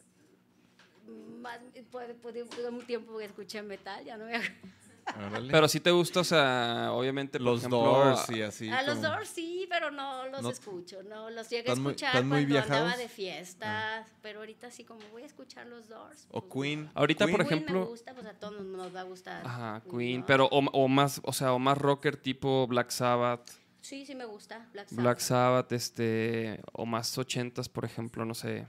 Más, puede, puede un tiempo que escuché metal, ya no me Órale. Pero si te gusta, o sea, obviamente, por los ejemplo, Doors y así. a los Doors sí, pero no los No- escucho, no los llegué a ¿Están muy- escuchar muy cuando andaba viajados? de fiestas, pero ahorita sí como voy a escuchar los Doors. O pues, Queen. no. Ahorita, por. Queen ejemplo- me gusta, pues a todos nos va a gustar. Ajá, Queen, ¿no? pero o, o más, o sea, o más rocker tipo Black Sabbath, Sí, sí me gusta, Black Sabbath. Black Sabbath, este, o más ochentas, por ejemplo, no sé,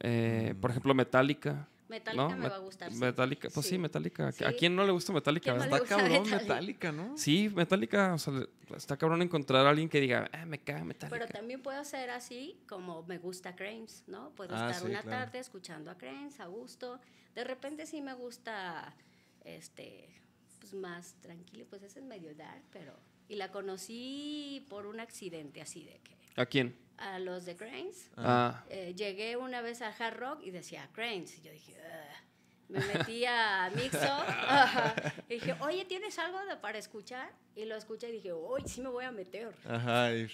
eh, por ejemplo, Metallica. Metallica ¿no? me va a gustar. sí. Metallica, pues sí, Sí. Metallica. ¿A quién no le gusta Metallica? Está gusta cabrón Metallica? Metallica, ¿no? Sí, Metallica, o sea, está cabrón encontrar a alguien que diga, ah, me caga Metallica. Pero también puedo ser así como me gusta Cranes, ¿no? Puedo Ah, estar sí, una claro. tarde escuchando a Cranes a gusto. De repente sí me gusta, este, pues más tranquilo, pues ese es medio dark, pero... Y la conocí por un accidente así de que ¿A quién? A los de Cranes. Ah, eh, llegué una vez al Hard Rock y decía Cranes. Y yo dije, "Ugh". me metí a Mixo. y dije, oye, ¿tienes algo de- para escuchar? Y lo escuché y dije, uy, sí me voy a meter. Ajá. Y,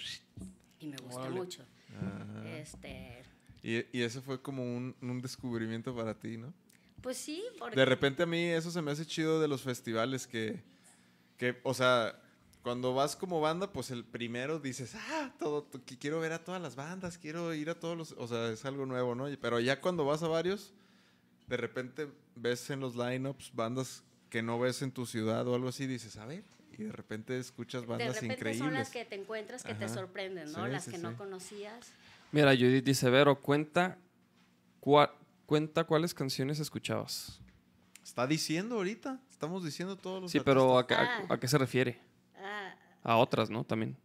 Y me gusta Órale. mucho. ajá. Este, y, y eso fue como un, un descubrimiento para ti, ¿no? pues sí, porque De repente a mí eso se me hace chido de los festivales que, que, o sea, cuando vas como banda, pues el primero dices, ah, todo, quiero ver a todas las bandas, quiero ir a todos los, o sea, es algo nuevo, ¿no? Pero ya cuando vas a varios, de repente ves en los lineups bandas que no ves en tu ciudad o algo así, dices, a ver, y de repente escuchas de bandas repente increíbles. son las que te encuentras que te sorprenden, ¿no? Sí, las sí, que sí. no conocías. mira, Judith dice, Vero, cuenta, cua- cuenta cuáles canciones escuchabas. Está diciendo ahorita, estamos diciendo todos los Sí, pero ¿a, a- Ah. a qué se refiere? A otras, ¿no? También.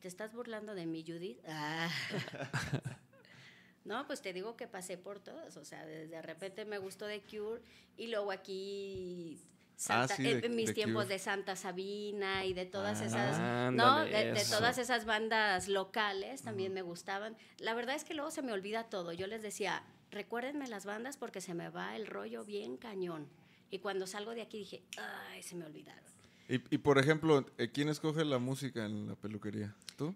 ¿te estás burlando de mí, Judith? Ah. No, pues te digo que pasé por todos, o sea, de, de repente me gustó de Cure y luego aquí Santa- Ah, sí, de- mis de tiempos Cure. de Santa Sabina y de todas Ah, esas, ¿no? De, todas esas bandas locales también me gustaban. La verdad es que luego se me olvida todo. Yo les decía, recuérdenme las bandas porque se me va el rollo bien cañón. Y cuando salgo de aquí dije, ay, se me olvidaron. Y, y, por ejemplo, eh, ¿quién escoge la música en la peluquería? ¿Tú?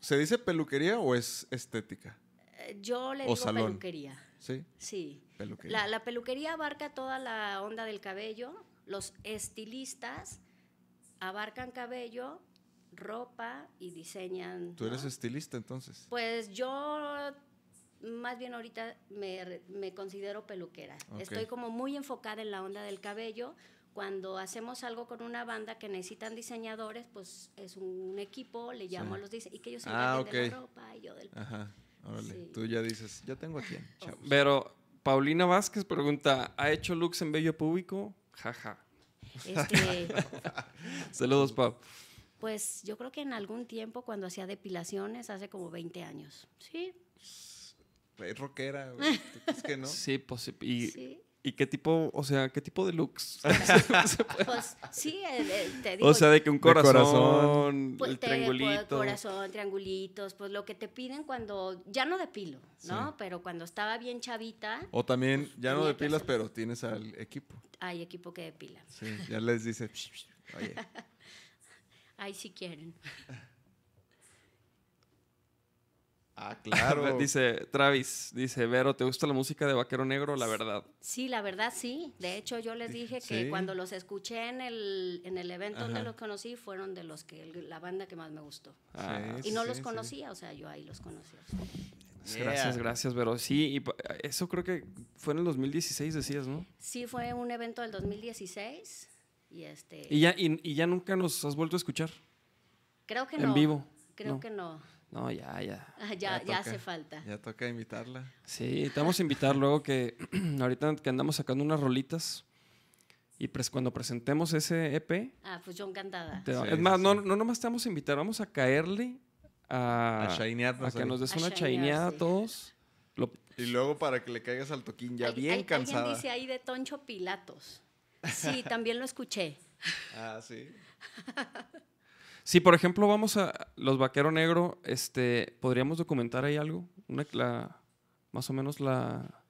¿Se dice peluquería o es estética? Eh, Yo le O digo salón. peluquería. Sí, Sí. peluquería. La, la peluquería abarca toda la onda del cabello. Los estilistas abarcan cabello, ropa y diseñan. Tú eres ¿no? estilista entonces. Pues yo más bien ahorita me, me considero peluquera. Estoy como muy enfocada en la onda del cabello. Cuando hacemos algo con una banda que necesitan diseñadores, pues es un equipo, le llamo Sí. a los diseñadores y que ellos se Ah, encarguen de la ok. ropa y yo del... Ajá. Órale. Sí. Tú ya dices, yo tengo a quién, chavos. Pero Paulina Vázquez pregunta, ¿ha hecho looks en bello público? Jaja. Este, Saludos, Pau. pues yo creo que en algún tiempo cuando hacía depilaciones, hace como 20 años. Sí, Es rockera, güey. ¿Tú crees que no? Sí, pues, y, sí. ¿Y qué tipo, o sea, qué tipo de looks? Pues sí, el- el- te digo, o sea, de que un corazón, corazón. Pues, el te- triangulito. pues, corazón, triangulitos, pues lo que te piden cuando, ya no depilo, ¿no? Sí. Pero cuando estaba bien chavita, O también, ya no Tenía de que pilas, hacerlo. pero tienes al equipo. hay equipo que depila. Sí, ya les dice, "Psh, psh, oye, Ahí si quieren. Ah, claro. Dice Travis, dice, Vero, ¿te gusta la música de Vaquero Negro? La verdad. Sí, la verdad sí. De hecho, yo les dije que Sí. cuando los escuché en el, en el evento donde los conocí, fueron de los que la banda que más me gustó. Ah, Sí, Y no sí, los sí. conocía, o sea, yo ahí los conocí. Gracias, Yeah. gracias, Vero. Sí, y eso creo que fue en el 2016, decías, ¿no? Sí, fue un evento del 2016 y este... Y ya, y, y ya nunca nos has vuelto a escuchar creo que en no. vivo. Creo No. que no. No, ya, ya. Ah, ya, Ya hace falta. Ya toca invitarla. Sí, te vamos a invitar luego que ahorita que andamos sacando unas rolitas y pres- cuando presentemos ese EP, Ah, pues yo encantada. te- Sí, es más, sí, no, no nomás te vamos a invitar, vamos a caerle a, A a que nos des A una chaineada a todos. Lo- Y luego para que le caigas al toquín ya Hay- bien hay- cansada. Alguien dice ahí de Toncho Pilatos. Sí, también lo escuché. Ah, sí. Si, por ejemplo, vamos a Los Vaquero Negro, este, ¿podríamos documentar ahí algo? Una, la, más o menos la,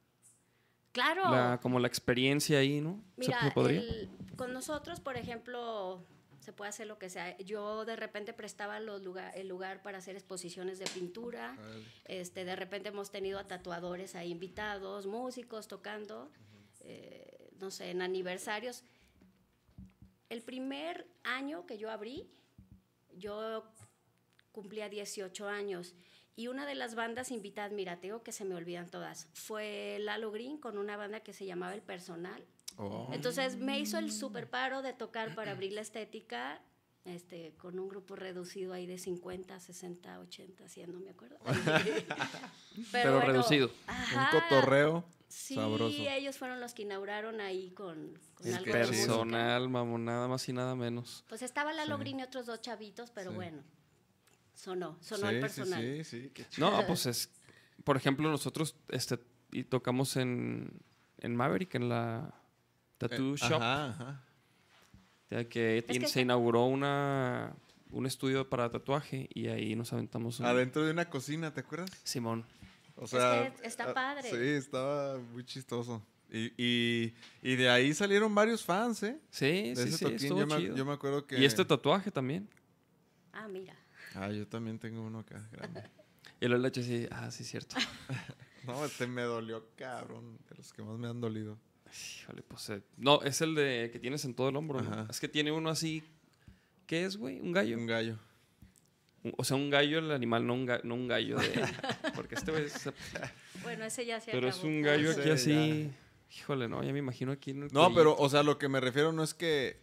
Claro. la- como la experiencia ahí, ¿no? ¿Se- Mira, se podría? el- con nosotros, por ejemplo, se puede hacer lo que sea. Yo de repente prestaba los lugar, el lugar para hacer exposiciones de pintura. Este, de repente hemos tenido a tatuadores ahí invitados, músicos tocando, eh, no sé, en aniversarios. El primer año que yo abrí, yo cumplía 18 años y una de las bandas invitadas, mira, te digo que se me olvidan todas, fue Lalo Green con una banda que se llamaba El Personal. Oh. Entonces me hizo el super paro de tocar para abrir la estética. Este, con un grupo reducido ahí de 50, 60, 80, 100, no me acuerdo. Pero reducido. ajá, Un cotorreo Sí, sabroso. ellos fueron los que inauguraron ahí con, con Es algo que de. Personal, mamón, nada más y nada menos. Pues estaba Lalo Sí. Green y otros dos chavitos, pero Sí. bueno, sonó, sonó sí, el personal. Sí, sí, sí. qué chido. No, pues es, por ejemplo, nosotros este, y tocamos en, en Maverick, en la Tattoo Eh, Shop, Ajá, ajá. ya que, que se inauguró una, un estudio para tatuaje y ahí nos aventamos un... Adentro de una cocina, ¿te acuerdas? Simón. O sea, que está ah, padre. Sí, estaba muy chistoso. Y, y, y de ahí salieron varios fans, ¿eh? Sí, De sí, ese sí, toquín. estuvo Yo me, chido. yo me acuerdo que... Y este tatuaje también. Ah, mira. Ah, yo también tengo uno acá, grande. Y el leche sí, ah, sí, cierto. No, este me dolió, cabrón. De los que más me han dolido. Híjole, pues... eh, no, es el de que tienes en todo el hombro, ¿no? Ajá. Es que tiene uno así... ¿Qué es, güey? ¿Un gallo? Un gallo. O sea, un gallo el animal, no un, ga- no un gallo de... Porque este es- Bueno, ese ya se Pero es un gallo aquí ya. así... Híjole, no, ya me imagino aquí en el No, pero, o sea, lo que me refiero no es que.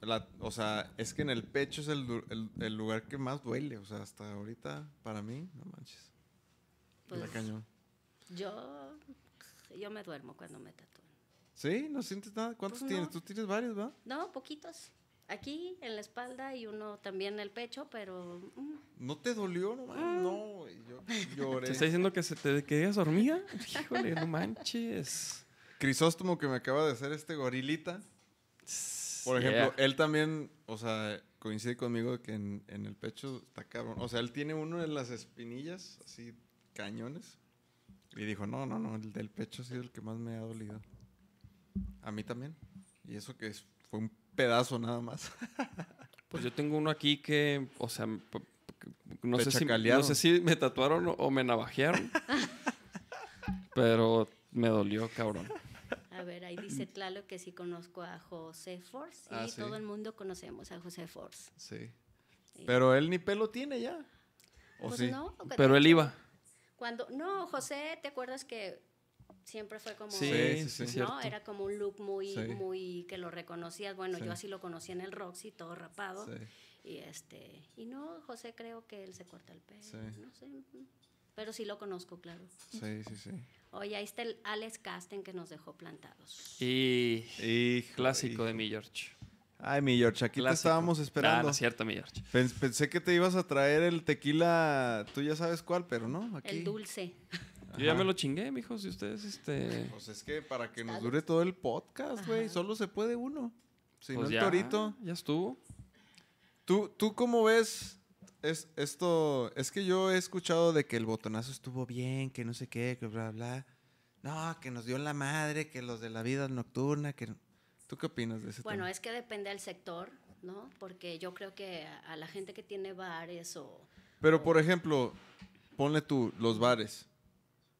la- o sea, es que en el pecho es el, du- el- el lugar que más duele. O sea, hasta ahorita, para mí, no manches. Pues, Está cañón. yo, yo me duermo cuando me tatúan. ¿Sí? ¿No sientes nada? ¿Cuántos Pues tienes? Tú tienes varios, ¿va? No, poquitos. Aquí en la espalda y uno también en el pecho, pero mm, ¿No te dolió? No, man? no yo lloré. ¿Te está diciendo que se te querías dormida? Híjole, no manches. Crisóstomo que me acaba de hacer este gorilita. Por Yeah. ejemplo, él también, o sea, coincide conmigo de que en, en el pecho está cabrón. O sea, él tiene uno de las espinillas, así, cañones. Y dijo, no, no, no, el del pecho ha sido el que más me ha dolido. A mí también. Y eso que es- fue un pedazo nada más. Pues yo tengo uno aquí que, o sea, no sé, si, no sé si me tatuaron o- me navajearon. pero me dolió, cabrón. a ver, ahí dice Tlalo que sí conozco a José Force y Ah, sí. todo el mundo conocemos a José Force. Sí. Sí. Pero él ni pelo tiene ya. ¿O Pues sí? no, Pero él iba. Cuando, no, José, ¿te acuerdas que Siempre fue como, Sí, cierto. ¿no? Era como un look muy, Sí. muy que lo reconocías. Bueno, Sí. yo así lo conocí en el Roxy, todo rapado. Sí. Y este, y no, José creo que él se corta el pelo, Sí. no sé. Pero sí lo conozco, claro. Sí, sí, sí. Oye, ahí está el Alex Casten que nos dejó plantados. Y Hijo, clásico de mi George. Ay, mi George, aquí te Clásico. estábamos Ah, esperando. no es cierto, mi George. Pens- Pensé que te ibas a traer el tequila, tú ya sabes cuál, pero no, aquí. El dulce. Yo ya me lo chingué, mijos, y ustedes, este... Pues es que para que nos dure todo el podcast, güey, solo se puede uno. Si pues no el ya, torito. Ya estuvo. ¿Tú, ¿Tú cómo ves es, esto? Es que yo he escuchado de que el botonazo estuvo bien, que no sé qué, que bla, bla. No, que nos dio en la madre, que los de la vida nocturna, que... ¿Tú qué opinas de ese Bueno, tema? es que depende del sector, ¿no? Porque yo creo que a, a la gente que tiene bares o... Pero, por ejemplo, ponle tú, los bares.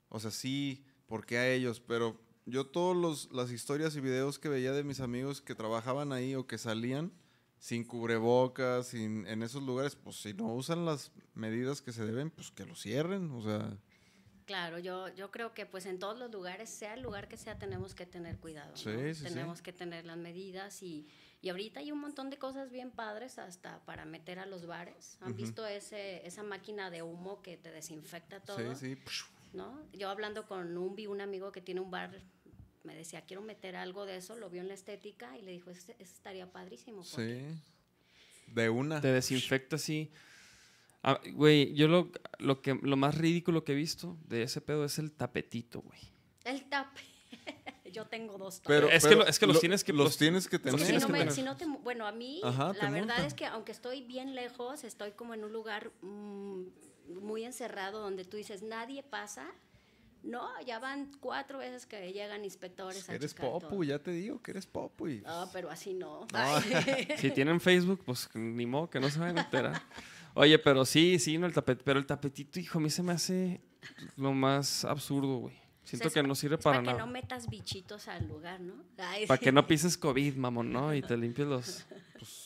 O sea, sí, porque a ellos? Pero yo todas las historias y videos que veía de mis amigos que trabajaban ahí o que salían sin cubrebocas, sin, en esos lugares, pues si no usan las medidas que se deben, pues que lo cierren. O sea, Claro, yo, yo creo que pues en todos los lugares, sea el lugar que sea, tenemos que tener cuidado. ¿no? Sí, sí, sí. tenemos que tener las medidas y, y ahorita hay un montón de cosas bien padres hasta para meter a los bares. ¿Han Ujú. visto ese, esa máquina de humo que te desinfecta todo? sí, sí. ¿No? Yo hablando con un, vi un amigo que tiene un bar, me decía, quiero meter algo de eso, lo vio en la estética y le dijo, ese, ese estaría padrísimo. porque Sí. De una. Te desinfecta así. Ah, Güey, yo lo, lo, que, lo más ridículo que he visto de ese pedo es el tapetito, güey. El tape. Yo tengo dos tapes. Pero, Es que pero lo- es que los tienes que- los los- tienes que tener. Es que tienes si no que me- tener. si no te bueno, a mí Ajá, la verdad es que aunque estoy bien lejos, estoy como en un lugar mm, muy encerrado donde tú dices, nadie pasa. No, ya van cuatro veces que llegan inspectores a Eres popu, todo. ya te digo que eres popu. y- Ah, pero así no. No. Si tienen Facebook, pues ni modo que no se vayan a enterar. Oye, pero sí, sí, no el tapete. Pero el tapetito, hijo, a mí se me hace lo más absurdo, güey. Siento O sea, que es no sirve es para para que nada. no metas bichitos al lugar, ¿no? Ay, Para que no pises COVID, mamón, ¿no? Y te limpies los... Pues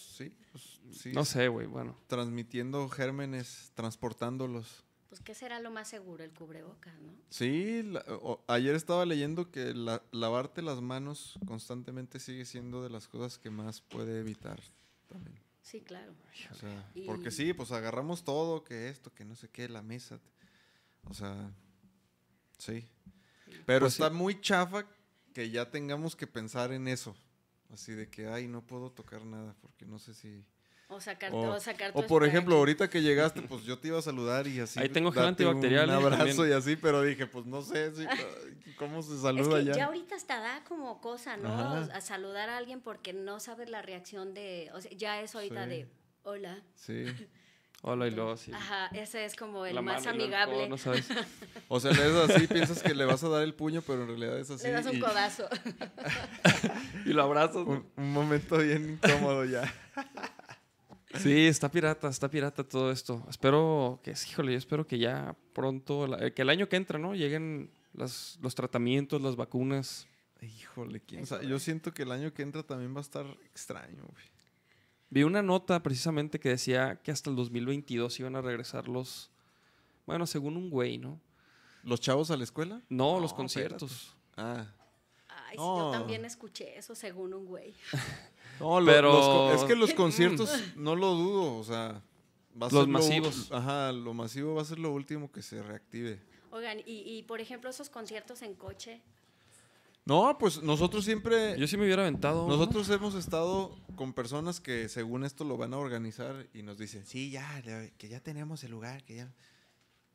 sí. No sé, güey, bueno. Transmitiendo gérmenes, transportándolos. Pues, ¿qué será lo más seguro? El cubrebocas, ¿no? Sí, la- o- ayer estaba leyendo que la- lavarte las manos constantemente sigue siendo de las cosas que más puede evitar también. Sí, claro. O sea, Y- porque sí, pues agarramos todo, que esto, que no sé qué, la mesa. O sea, sí. Pero Pues sí. está muy chafa que ya tengamos que pensar en eso. Así de que, ay, no puedo tocar nada porque no sé si... O sacar, O, o sacar o por ejemplo, ahorita que llegaste, pues yo te iba a saludar y así. Ahí tengo gel antibacterial, Un abrazo También. y así, pero dije, pues no sé si- cómo se Es saluda que ya. ya ahorita hasta da como cosa, ¿no? Ajá. A saludar a alguien porque no sabes la reacción de, o sea, ya es ahorita Sí. de, hola. Sí. Hola y luego sí. Ajá, ese es como el La más mano luego amigable. codo, no sabes. O sea, le das así, piensas que le vas a dar el puño, pero en realidad es así. Le das un y codazo. Y lo abrazas. un, un momento bien incómodo ya. Sí, está pirata, está pirata todo esto. Espero que, híjole, yo espero que ya pronto, eh, que el año que entra, ¿no? Lleguen las- los tratamientos, las vacunas. Híjole, quién Eso, sabe. Yo siento que el año que entra también va a estar extraño, güey. Vi una nota precisamente que decía que hasta el 2022 iban a regresar los, bueno, según un güey, ¿no? ¿Los chavos a la escuela? No, No, los conciertos. Ah. Ay, sí, yo también escuché eso según un güey. No, lo- Pero- los es que los conciertos no lo dudo, o sea, va a Los ser lo masivos. ajá, lo masivo va a ser lo último que se reactive. Oigan, y, y por ejemplo esos conciertos en coche, No, pues nosotros siempre Yo sí me hubiera aventado. ¿no? Nosotros hemos estado con personas que según esto lo van a organizar y nos dicen, sí, ya, ya, que ya tenemos el lugar, que ya...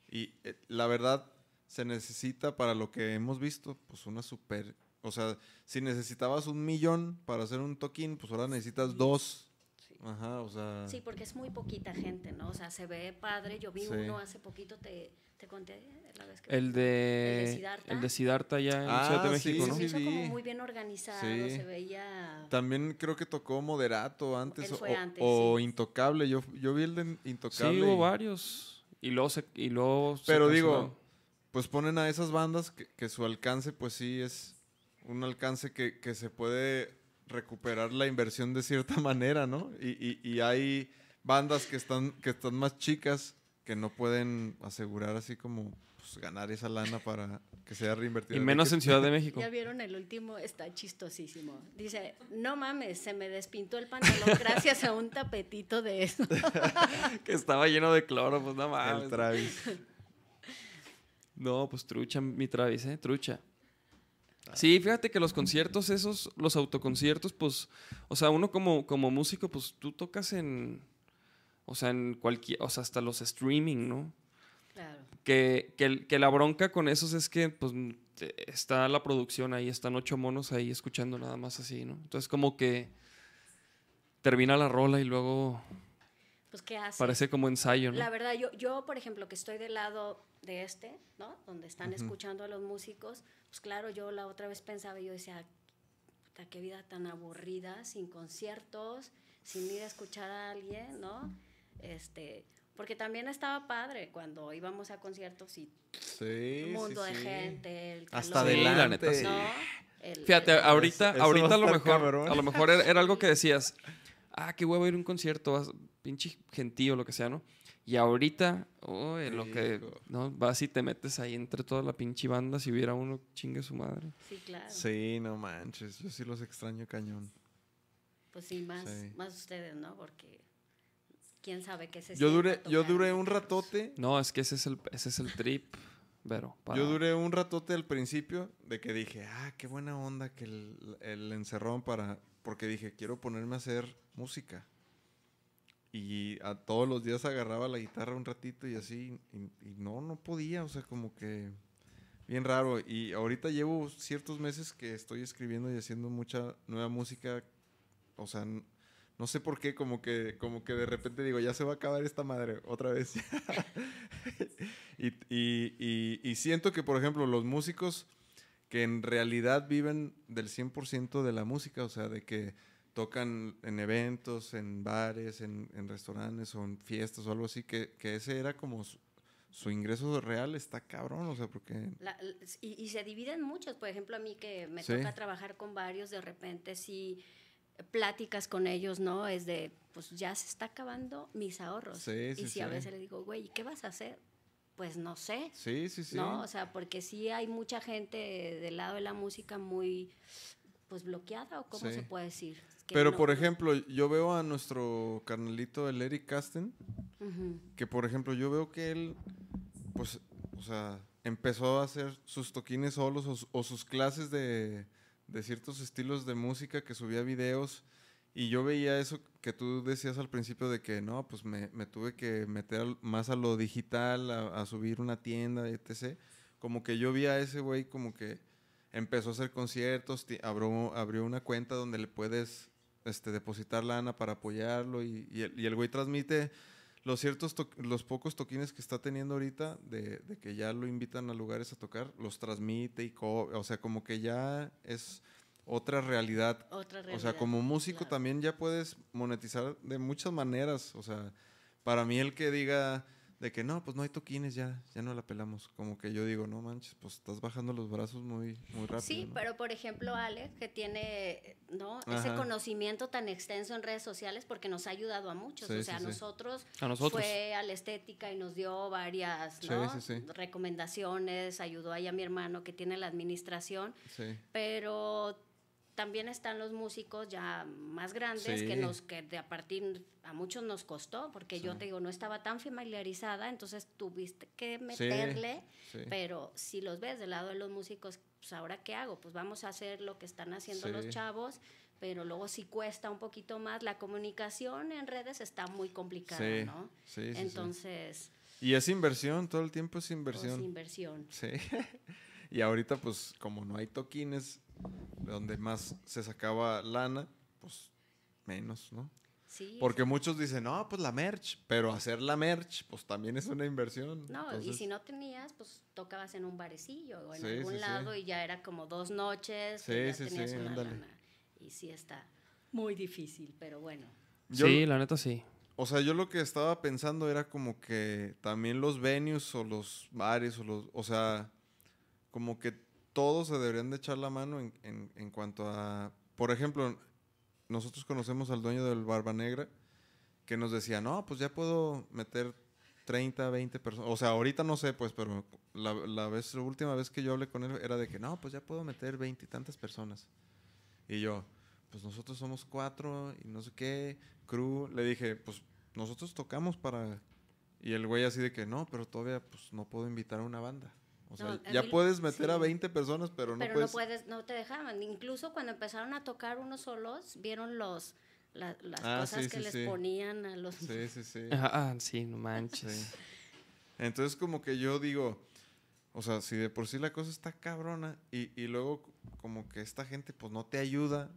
Y eh, la verdad, se necesita para lo que hemos visto, pues una super... O sea, si necesitabas un millón para hacer un toquín, pues ahora necesitas dos. Sí. Ajá, o sea... sí, porque es muy poquita gente, ¿no? O sea, se ve padre. Yo vi Sí. uno hace poquito, te, te conté la vez que... El El de de. Siddhartha. El de Siddhartha ya en Ah, Ciudad de sí, México, se ¿no? me hizo como muy bien organizado, Sí. se veía... También creo que tocó Moderato antes Él o, fue antes, o sí. Intocable. Yo, yo vi el de Intocable. Sí, hubo y- varios. Y luego se. Y luego se Pero digo, pues ponen a esas bandas que, que su alcance, pues sí es un alcance que, que se puede recuperar la inversión de cierta manera, ¿no? Y, y- y hay bandas que están, que están más chicas que no pueden asegurar así como pues, ganar esa lana para que sea reinvertida. Y menos en Ciudad de México. Ya vieron el último, está chistosísimo. Dice, no mames, se me despintó el pantalón gracias a un tapetito de eso. que estaba lleno de cloro, pues no El mames. Travis. No, pues trucha, mi Travis, ¿eh? Trucha. Sí, fíjate que los conciertos esos, los autoconciertos, pues, o sea, uno como, como músico, pues tú tocas en, o sea, en cualquier, o sea, hasta los streaming, ¿no? Claro. Que, que, la bronca con esos es que, pues, está la producción ahí, están ocho monos ahí escuchando nada más así, ¿no? Entonces, como que termina la rola y luego Pues, ¿qué hace? parece como ensayo, ¿no? La verdad, yo, yo, por ejemplo, que estoy del lado de este, ¿no? Donde están escuchando a los músicos, pues claro, yo la otra vez pensaba y yo decía, puta, qué vida tan aburrida, sin conciertos, sin ir a escuchar a alguien, ¿no? Este, porque también estaba padre cuando íbamos a conciertos y Sí, un mundo sí, de sí. gente, el Hasta calor, la adelante. neta, sí. ¿no? El- Fíjate, el- ahorita, eso ahorita a a lo mejor, cabrón. a lo mejor era, era algo que decías, ah, qué huevo ir a un concierto, pinche gentío, lo que sea, ¿no? Y ahorita, oh, en lo que. ¿no? Vas y te metes ahí entre toda la pinche banda, si hubiera uno, chingue su madre. Sí, claro. Sí, no manches. Yo sí los extraño cañón. Pues sí, más, Sí. más ustedes, ¿no? Porque quién sabe qué se Yo duré, yo duré un ratote. No, es que ese es el, ese es el trip, pero para- Yo duré un ratote al principio de que dije, ah, qué buena onda que el, el encerrón para... Porque dije, quiero ponerme a hacer música. Y a todos los días agarraba la guitarra un ratito y así. Y, y no, no podía, o sea, como que... Bien raro. Y ahorita llevo ciertos meses que estoy escribiendo y haciendo mucha nueva música. O sea, no sé por qué, como que, como que de repente digo, ya se va a acabar esta madre otra vez. y- y- y siento que, por ejemplo, los músicos que en realidad viven del 100% de la música, o sea, de que tocan en eventos, en bares, en, en restaurantes o en fiestas o algo así, que, que ese era como su, su ingreso real, está cabrón, o sea, porque... La- y, y se dividen muchos, por ejemplo, a mí que me Sí. toca trabajar con varios, de repente sí eh, pláticas con ellos, ¿no? Es de, pues ya se está acabando mis ahorros. Sí, y sí, si a veces le digo, güey, ¿y qué vas a hacer? Pues no sé, Sí, sí, sí. ¿no? O sea, porque sí hay mucha gente del lado de la música muy, pues bloqueada, o cómo se puede decir. Que Pero, no- por ejemplo, yo veo a nuestro carnalito, el Eric Casten, que, por ejemplo, yo veo que él, pues, o sea, empezó a hacer sus toquines solos o, su- o sus clases de, de ciertos estilos de música que subía videos. Y yo veía eso que tú decías al principio de que no, pues me, me tuve que meter más a lo digital, a, a subir una tienda, etc. Como que yo vi a ese güey como que empezó a hacer conciertos, abrió, abrió una cuenta donde le puedes este, depositar lana para apoyarlo y, y el, y el güey transmite los ciertos to- los pocos toquines que está teniendo ahorita de, de que ya lo invitan a lugares a tocar, los transmite y o sea, como que ya es otra realidad. Otra O sea, realidad, como músico claro. también ya puedes monetizar de muchas maneras. O sea, para mí el que diga de que no, pues no hay toquines, ya, ya no la pelamos. Como que yo digo, no manches, pues estás bajando los brazos muy, muy rápido. Sí, ¿no? pero por ejemplo, Ale, que tiene ¿no? ese conocimiento tan extenso en redes sociales, porque nos ha ayudado a muchos. Sí, o sea, sí. nosotros, A nosotros. fue a la estética y nos dio varias Sí, ¿no? sí, sí. recomendaciones, ayudó ahí a mi hermano que tiene la administración, Sí. pero también están los músicos ya más grandes Sí. que nos que de a partir a muchos nos costó porque yo te digo no estaba tan familiarizada entonces tuviste que meterle sí. pero si los ves del lado de los músicos, pues ahora qué hago? Pues vamos a hacer lo que están haciendo los chavos, pero luego sí cuesta un poquito más. La comunicación en redes está muy complicada, ¿no? sí, sí, sí. Entonces, Y es inversión, todo el tiempo es pues, inversión. inversión. Sí. y ahorita, pues, como no hay toquines, de donde más se sacaba lana, pues menos, ¿no? Sí. Porque muchos dicen, no, pues la merch, pero hacer la merch, pues también es una inversión. No, y Entonces, si no tenías, pues tocabas en un barecillo o en Sí, algún sí, sí. lado y ya era como dos noches, Sí, que ya sí, tenías sí, una ándale. lana. Y sí está muy difícil, pero bueno. Yo- sí, la neta sí. O sea, yo lo que estaba pensando era como que también los venues o los bares o los, o sea, como que todos se deberían de echar la mano en, en- en cuanto a, por ejemplo, nosotros conocemos al dueño del Barba Negra que nos decía, no, pues ya puedo meter 30, 20 personas. O sea, ahorita no sé, pues, pero la, la vez, la última vez que yo hablé con él era de que no, pues ya puedo meter 20 y tantas personas. Y yo, pues nosotros somos cuatro y no sé qué, crew. Le dije, pues nosotros tocamos para... Y el güey así de que no, pero todavía pues no puedo invitar a una banda. O sea, No, a ya mí- puedes meter a sí. 20 personas, pero no Pero puedes... no puedes, no te dejaban. Incluso cuando empezaron a tocar unos solos, vieron los la- las Ah, cosas sí, que sí, les sí. ponían a los Sí, sí, sí. Ah, sí, no manches. Sí. Entonces como que yo digo, o sea, si de por sí la cosa está cabrona y, y luego como que esta gente pues no te ayuda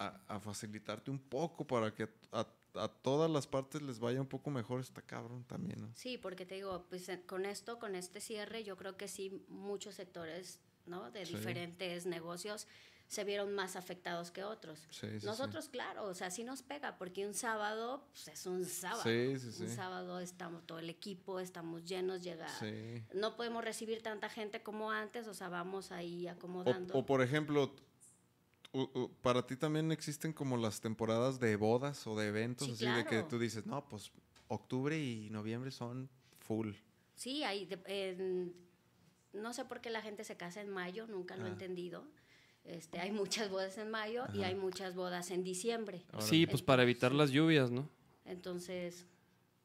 a, a facilitarte un poco para que a, a todas las partes les vaya un poco mejor, está cabrón también, ¿no? Sí, porque te digo, pues eh, con esto, con este cierre, yo creo que sí muchos sectores, ¿no? De Sí. diferentes negocios se vieron más afectados que otros. Sí, sí, sí. Nosotros, claro, o sea, sí nos pega, porque un sábado, pues es un sábado. Sí, sí, sí. Un sábado estamos todo el equipo, estamos llenos, llega. Sí. No podemos recibir tanta gente como antes, o sea, vamos ahí acomodando. o, por ejemplo, para ti también existen como las temporadas de bodas o de eventos, Sí, así de que claro. tú dices, no, pues octubre y noviembre son full. Sí, hay, de- en- no sé por qué la gente se casa en mayo, nunca lo he Ah. entendido. Este, hay muchas bodas en mayo y Ajá. hay muchas bodas en diciembre. Órale. Sí, pues para evitar las lluvias, ¿no? Entonces,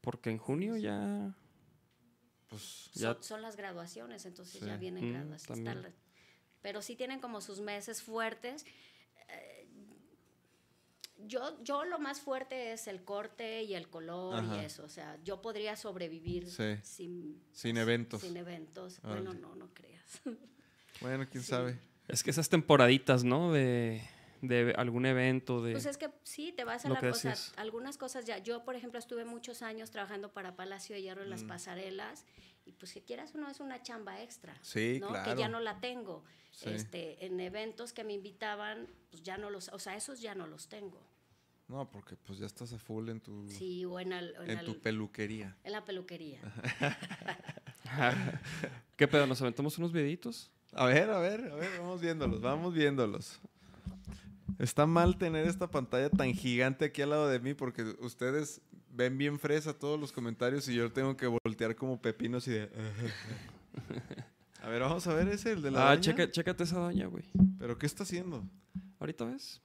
Porque en junio ya... Pues Ya- son, son las graduaciones, entonces Sí. ya vienen Mm, graduaciones. pero sí tienen como sus meses fuertes. Eh, yo, yo lo más fuerte es el corte y el color Ajá. y eso. O sea, yo podría sobrevivir Sí. sin, Sin eventos. Sin eventos. Órale. Bueno, no, no creas. Bueno, quién Sí. sabe. Es que esas temporaditas, ¿no? De, de algún evento, de... Pues es que sí, te vas a la que cosa. decías. Algunas cosas ya. Yo, por ejemplo, estuve muchos años trabajando para Palacio de Hierro en las Mm. pasarelas. Y pues si quieras uno es una chamba extra. Sí, ¿no? claro. Que ya no la tengo. Sí. Este, en eventos que me invitaban, pues ya no los, o sea, esos ya no los tengo. No, porque pues ya estás a full en tu, Sí, o en, el- en tu peluquería. en la peluquería. ¿Qué pedo? ¿Nos aventamos unos videitos? A ver, a ver, a ver, vamos viéndolos, vamos viéndolos. Está mal tener esta pantalla tan gigante aquí al lado de mí porque ustedes ven bien fresa todos los comentarios y yo tengo que voltear como pepinos y de... A ver, vamos a ver ese, el de la Ah, doña. checa, chécate esa doña, güey. ¿Pero qué está haciendo? ¿Ahorita ves?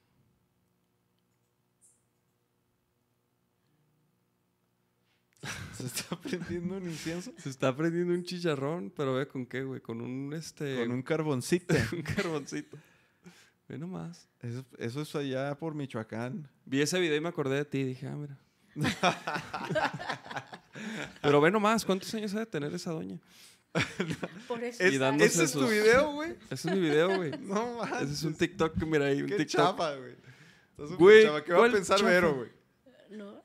¿Se está prendiendo un incienso? Se está prendiendo un chicharrón, pero ve con qué, güey. Con un, este... Con un carboncito. un carboncito. Ve nomás. Eso, eso es allá por Michoacán. Vi ese video y me acordé de ti. Dije, ah, mira. pero ve nomás, ¿cuántos años ha de tener esa doña? Por eso. Es- ¿Ese es tu video, güey? Ese es mi video, güey. No manches. Ese es un TikTok, mira ahí, un Qué TikTok. chafa, güey. ¿Qué va a ¿cuál pensar? Vero, güey? ¿No?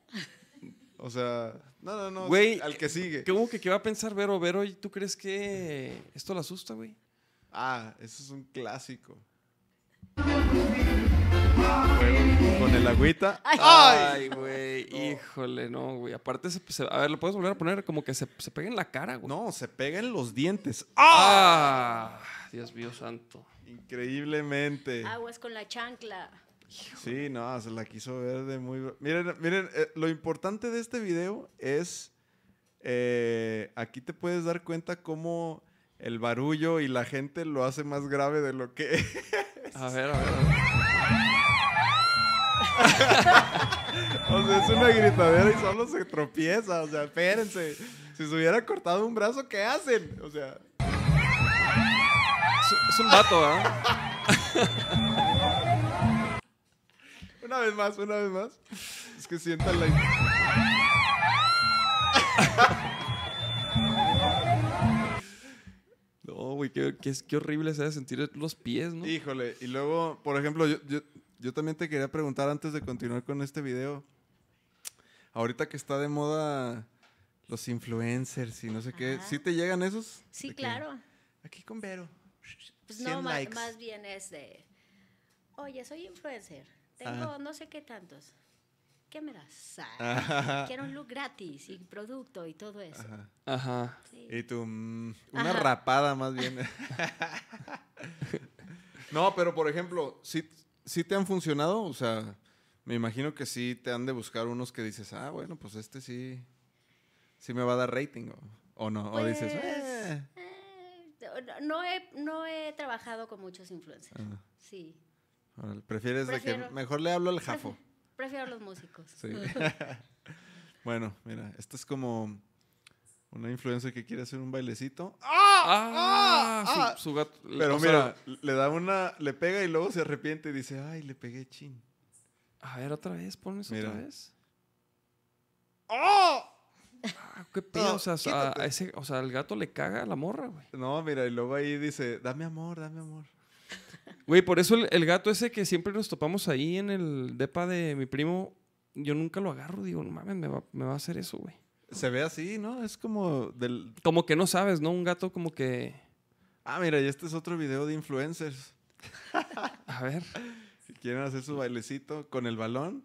O sea, no, no, no. Güey, al que sigue. ¿Cómo que qué va a pensar Vero? Vero, ¿y tú crees que esto la asusta, güey? Ah, eso es un clásico. Con el agüita. Ay, güey, híjole, no, güey. Aparte, se, se- a ver, lo puedes volver a poner como que se, se pega en la cara, güey. No, se pega en los dientes. ¡Ah! Dios mío santo. Increíblemente. Aguas con la chancla. Sí, no, se la quiso ver de muy... Miren, miren, eh, lo importante de este video es... eh, aquí te puedes dar cuenta cómo el barullo y la gente lo hace más grave de lo que... A ver, a ver, a ver. o sea, es una gritadera y solo se tropieza. O sea, espérense. Si se hubiera cortado un brazo, ¿qué hacen? O sea... Es, es un vato, ¿verdad? Una vez más, una vez más. Es que sientan la... No, güey, qué, qué, qué horrible se sentir los pies, ¿no? Híjole, y luego, por ejemplo, yo, yo, yo también te quería preguntar antes de continuar con este video. Ahorita que está de moda los influencers y no sé qué, Ajá. ¿sí te llegan esos? Sí, que, claro. Aquí con Vero. Pues 100 no, likes. más bien es de, oye, soy influencer, tengo Ajá. no sé qué tantos. ¿Qué me das? Ah, Ajá. Quiero un look gratis y producto y todo eso. Ajá. Ajá. Sí. Y tú, mm, una Ajá. rapada más bien. no, pero por ejemplo, ¿sí, ¿sí te han funcionado? O sea, me imagino que sí te han de buscar unos que dices, ah, bueno, pues este sí, sí me va a dar rating o, o no. o dices, Pues, "Eh". eh, no, he, no he trabajado con muchos influencers. Ah, Sí. prefieres de que Prefiero- mejor le hablo al jafo. Prefiero a los músicos. Sí. bueno, mira, esta es como una influencer que quiere hacer un bailecito. Ah, su- ah. su, gato. Pero sea, mira, le da una, le pega y luego se arrepiente y dice, ay, le pegué chin. a ver, otra vez, pones Mira. otra vez. ¡Oh! Ah, ¿Qué pedo? No, o, sea, a- ese, o sea, el gato le caga a la morra, güey. No, mira, y luego ahí dice, dame amor, dame amor. Güey, por eso el, el gato ese que siempre nos topamos ahí en el depa de mi primo, yo nunca lo agarro. Digo, no mames, me va, me va a hacer eso, güey. Se ve así, ¿no? Es como del... Como que no sabes, ¿no? Un gato como que... Ah, mira, y este es otro video de influencers A ver. que quieren hacer su bailecito con el balón.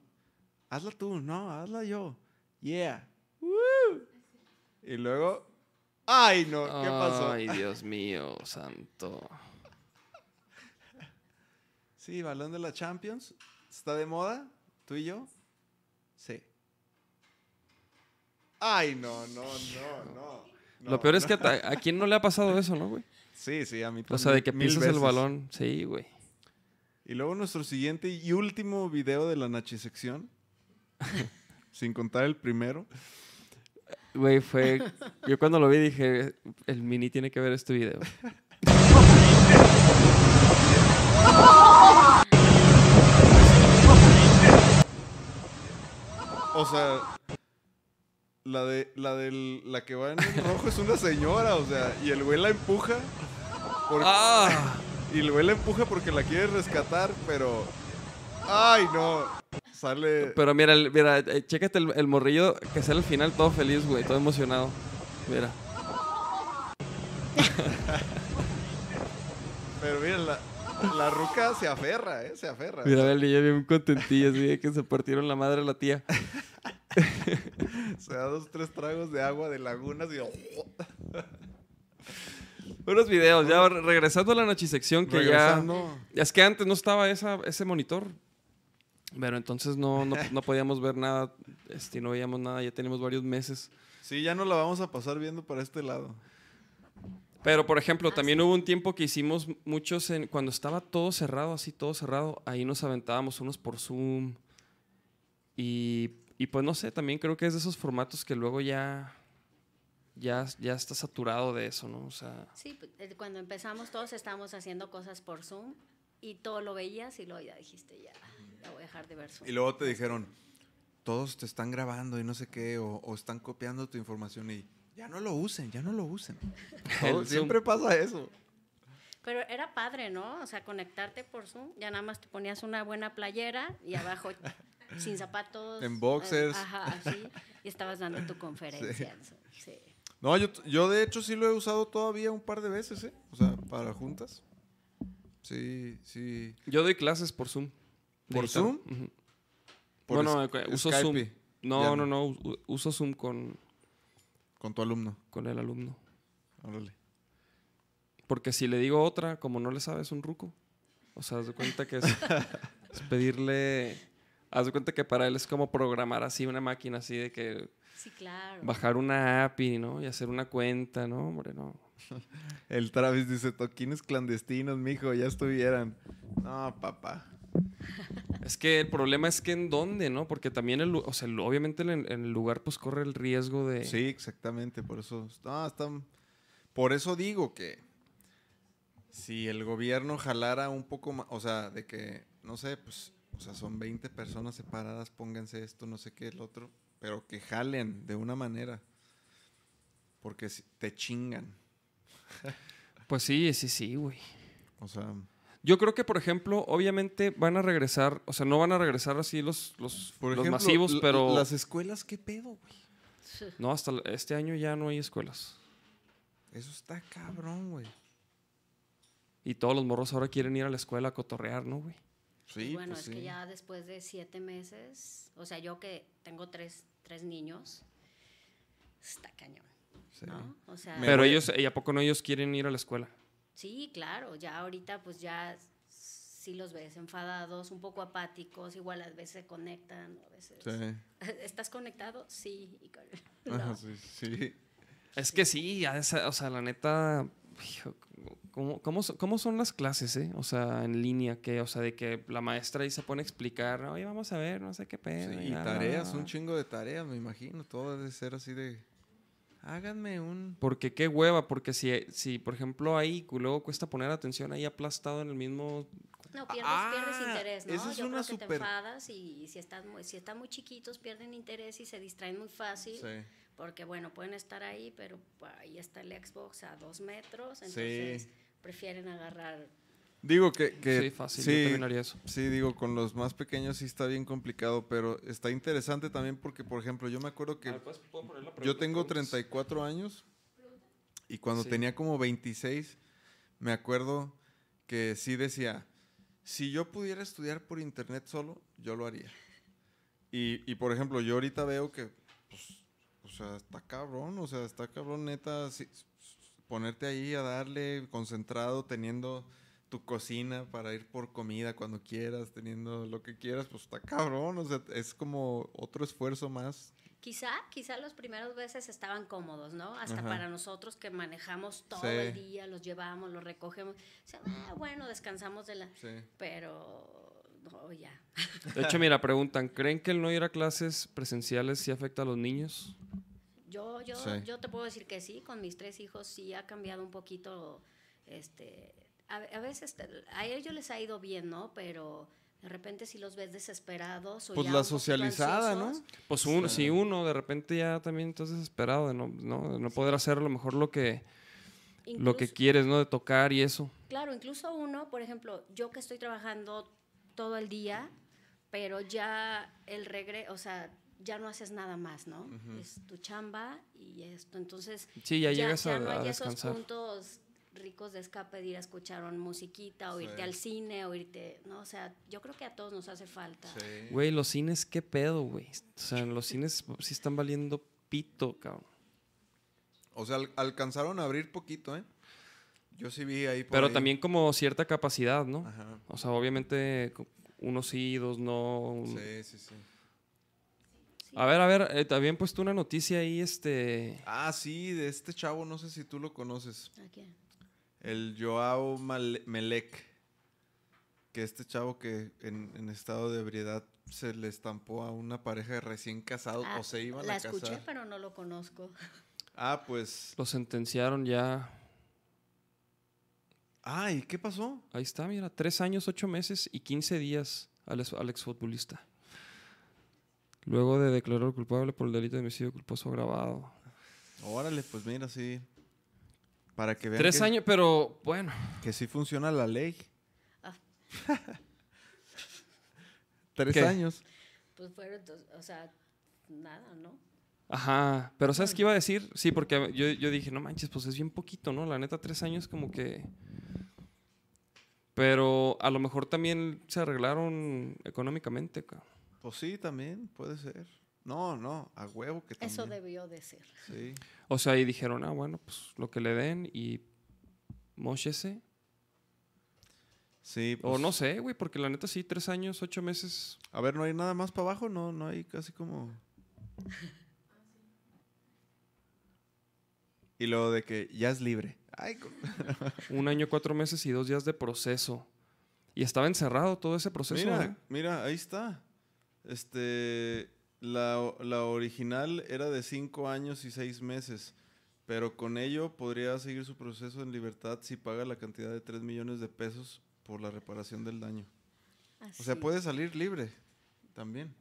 Hazla tú, no, hazla yo. Yeah. Woo. Y luego... ¡Ay, no! ¿Qué pasó? Ay, Dios mío, santo. Sí, balón de la Champions. ¿Está de moda? ¿Tú y yo? Sí. Ay, no, no, no, no. Lo peor es no. que a, a quién no le ha pasado eso, ¿no, güey? Sí, sí, a mí O sea, de que pisas el balón. Sí, güey. Y luego nuestro siguiente y último video de la nachisección. sin contar el primero. Güey, fue... Yo cuando lo vi dije, el mini tiene que ver este video. O sea, la de la del la que va en el rojo es una señora, o sea, y el güey la empuja. porque- ¡Ah! Y el güey la empuja porque la quiere rescatar, pero. ¡Ay, no! Sale. Pero mira, mira, eh, chécate el, el morrillo que sale al final todo feliz, güey, todo emocionado. Mira. Pero mira, la, la ruca se aferra, ¿eh? Se aferra. Mira, el niño bien contentillo, así de que se partieron la madre a la tía. Se da dos, tres tragos de agua de lagunas y. Buenos videos, ya re- regresando a la nachisección que Regresando. ya... Es que antes no estaba esa, ese monitor. Pero entonces no, no, no podíamos ver nada, este, no veíamos nada, ya teníamos varios meses. Sí, ya no la vamos a pasar viendo para este lado. Pero, por ejemplo, Ah, también sí. hubo un tiempo que hicimos muchos en, cuando estaba todo cerrado, así todo cerrado, ahí nos aventábamos unos por Zoom. Y, y pues no sé, también creo que es de esos formatos que luego ya, ya, ya está saturado de eso, ¿no? O sea, Sí, pues, eh, cuando empezamos todos estábamos haciendo cosas por Zoom y todo lo veías y luego ya dijiste, ya, ya voy a dejar de ver Zoom. Y luego te dijeron, todos te están grabando y no sé qué, o, o están copiando tu información y ya no lo usen, ya no lo usen. Todo- siempre pasa eso. Pero era padre, ¿no? O sea, conectarte por Zoom, ya nada más te ponías una buena playera y abajo sin zapatos. En boxers. eh, ajá, así. Y estabas dando tu conferencia. sí. No, yo, yo de hecho sí lo he usado todavía un par de veces, ¿eh? O sea, para juntas. Sí, sí. yo doy clases por Zoom. ¿Por guitarra. Zoom? Ujú. Por bueno, eh, uso Skype. Zoom. Ya No, no, no, uso Zoom con, Con tu alumno. con el alumno. Órale. Porque si le digo otra, como no le sabes un ruco. O sea, haz de cuenta que es, es pedirle. Haz de cuenta que para él es como programar así una máquina, así de que Sí, claro. bajar una API, ¿no? Y hacer una cuenta, ¿no? Hombre, no. El Travis dice, toquines clandestinos, mijo, ya estuvieran. No, papá. Es que el problema es que en dónde, ¿no? Porque también, el, o sea, el- obviamente en, en el lugar, pues corre el riesgo de. Sí, exactamente, por eso. No, están, por eso digo que si el gobierno jalara un poco más, o sea, de que, no sé, pues, o sea, son 20 personas separadas, pónganse esto, no sé qué, el otro, pero que jalen de una manera. Porque te chingan. Pues sí, sí, sí, güey. O sea, Yo creo que, por ejemplo, obviamente van a regresar, o sea, no van a regresar así los, los, por los ejemplo, masivos, pero. Las escuelas, ¿qué pedo, güey? No, hasta este año ya no hay escuelas. Eso está cabrón, güey. Y todos los morros ahora quieren ir a la escuela a cotorrear, ¿no, güey? Sí, bueno, pues es que ya después de siete meses, o sea, yo que tengo tres, tres niños, está cañón, Sí. ¿no? O sea, Me Pero ellos, ¿y a poco no ellos quieren ir a la escuela? sí, claro, ya ahorita pues ya sí los ves enfadados, un poco apáticos, igual a veces se conectan, a veces... Sí. ¿Estás conectado? Sí. y no. sí, sí. Es que sí, o sea, la neta, ¿cómo, cómo, cómo son las clases, eh? O sea, en línea, que, o sea, de que la maestra ahí se pone a explicar, oye, vamos a ver, no sé qué pedo. Sí, y tareas, un bla". chingo de tareas, me imagino. Todo debe ser así de. Háganme un. Porque qué hueva, porque si, si por ejemplo, ahí luego cuesta poner atención ahí aplastado en el mismo... No, pierdes, Ah, pierdes interés, ¿no? esa es Yo una creo que te super- enfadas y si están, muy, si están muy chiquitos pierden interés y se distraen muy fácil. Sí. Porque, bueno, pueden estar ahí, pero ahí está el Xbox a dos metros, entonces prefieren agarrar... Digo que. que sí, fácil, sí, yo también haría eso. Sí, digo, con los más pequeños sí está bien complicado, pero está interesante también porque, por ejemplo, yo me acuerdo que yo tengo 34 años y cuando Sí. tenía como 26, me acuerdo que sí decía, si yo pudiera estudiar por internet solo, yo lo haría. Y, y, por ejemplo, yo ahorita veo que, pues, sea, está cabrón, o sea, está cabrón neta, sí, ponerte ahí a darle concentrado, teniendo tu cocina para ir por comida cuando quieras, teniendo lo que quieras, pues está cabrón, o sea, es como otro esfuerzo más. Quizá, quizá los primeros veces estaban cómodos, ¿no? Hasta Ajá. para nosotros que manejamos todo Sí. el día, los llevamos, los recogemos. O sea, ah, bueno, descansamos de la... Sí. Pero, no, ya. De hecho, mira, preguntan, ¿creen que el no ir a clases presenciales sí afecta a los niños? Yo, yo, Sí. yo te puedo decir que sí, con mis tres hijos sí ha cambiado un poquito, este, a, a veces te- a ellos les ha ido bien, ¿no? Pero de repente si los ves desesperados o Pues ya la socializada, ¿no? Pues un, Sí. si uno de repente ya también estás desesperado de no, no, de no poder hacer a lo mejor lo que, lo que quieres, ¿no? De tocar y eso. Claro, incluso uno, por ejemplo, yo que estoy trabajando todo el día, pero ya el regre, o sea, ya no haces nada más, ¿no? Es tu chamba y esto. Entonces, Sí, ya, llegas a, no a hay esos descansar. puntos ricos de escape de ir a escuchar una musiquita o Sí. irte al cine o irte, ¿no? O sea, yo creo que a todos nos hace falta. Sí. Güey, los cines, ¿qué pedo, güey? O sea, los cines sí están valiendo pito, cabrón. O sea, al- alcanzaron a abrir poquito, ¿eh? Yo sí vi ahí por Pero ahí. también como cierta capacidad, ¿no? Ajá. O sea, obviamente unos sí, dos no. Sí, sí, sí. A ver, a ver, eh, habían puesto una noticia ahí, este... Ah, sí, de este chavo, no sé si tú lo conoces. ¿A quién? El Joao Male- Melec. Que este chavo que en, en estado de ebriedad se le estampó a una pareja de recién casados Ah, o se iban la a escuché, casar. pero no lo conozco. Ah, pues. Lo sentenciaron ya. Ah, ¿y qué pasó? Ahí está, mira, tres años, ocho meses y 15 días al, ex- al exfutbolista. Luego de declarar culpable por el delito de homicidio culposo agravado. Órale, pues mira, sí. Para que vean Tres que, años, pero bueno. que sí funciona la ley. Ah. Tres ¿Qué? años. Pues fueron, dos- o sea, nada, ¿no? Ajá. Pero ¿sabes qué iba a decir? Sí, porque yo, yo dije, no manches, pues es bien poquito, ¿no? La neta, tres años como que... Pero a lo mejor también se arreglaron económicamente, cabrón. Pues sí, también puede ser. No, no, a huevo que también. Eso debió de ser. Sí. O sea, y dijeron, ah, bueno, pues lo que le den y mochese. Sí, O pues, no sé, güey, porque la neta sí, tres años, ocho meses. A ver, ¿no hay nada más para abajo? No, no hay casi como... Y luego de que ya es libre. Ay, Un año, cuatro meses y dos días de proceso. Y estaba encerrado todo ese proceso. mira, ¿eh? mira, ahí está. Este, la, la original era de cinco años y seis meses, pero con ello podría seguir su proceso en libertad si paga la cantidad de 3 millones de pesos por la reparación del daño. O sea, puede salir libre también.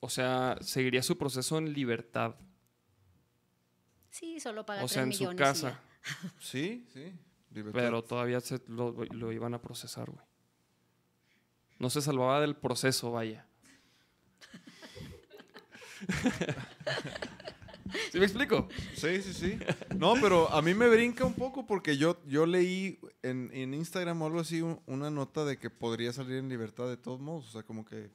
O sea, seguiría su proceso en libertad. Sí, solo paga O sea, en su millones casa. Sí, sí. libertad. Pero todavía se lo, lo iban a procesar, güey. No se salvaba del proceso, vaya. ¿Sí me explico? Sí, sí, sí. No, pero a mí me brinca un poco porque yo, yo leí en, en Instagram o algo así un- una nota de que podría salir en libertad de todos modos. O sea, como que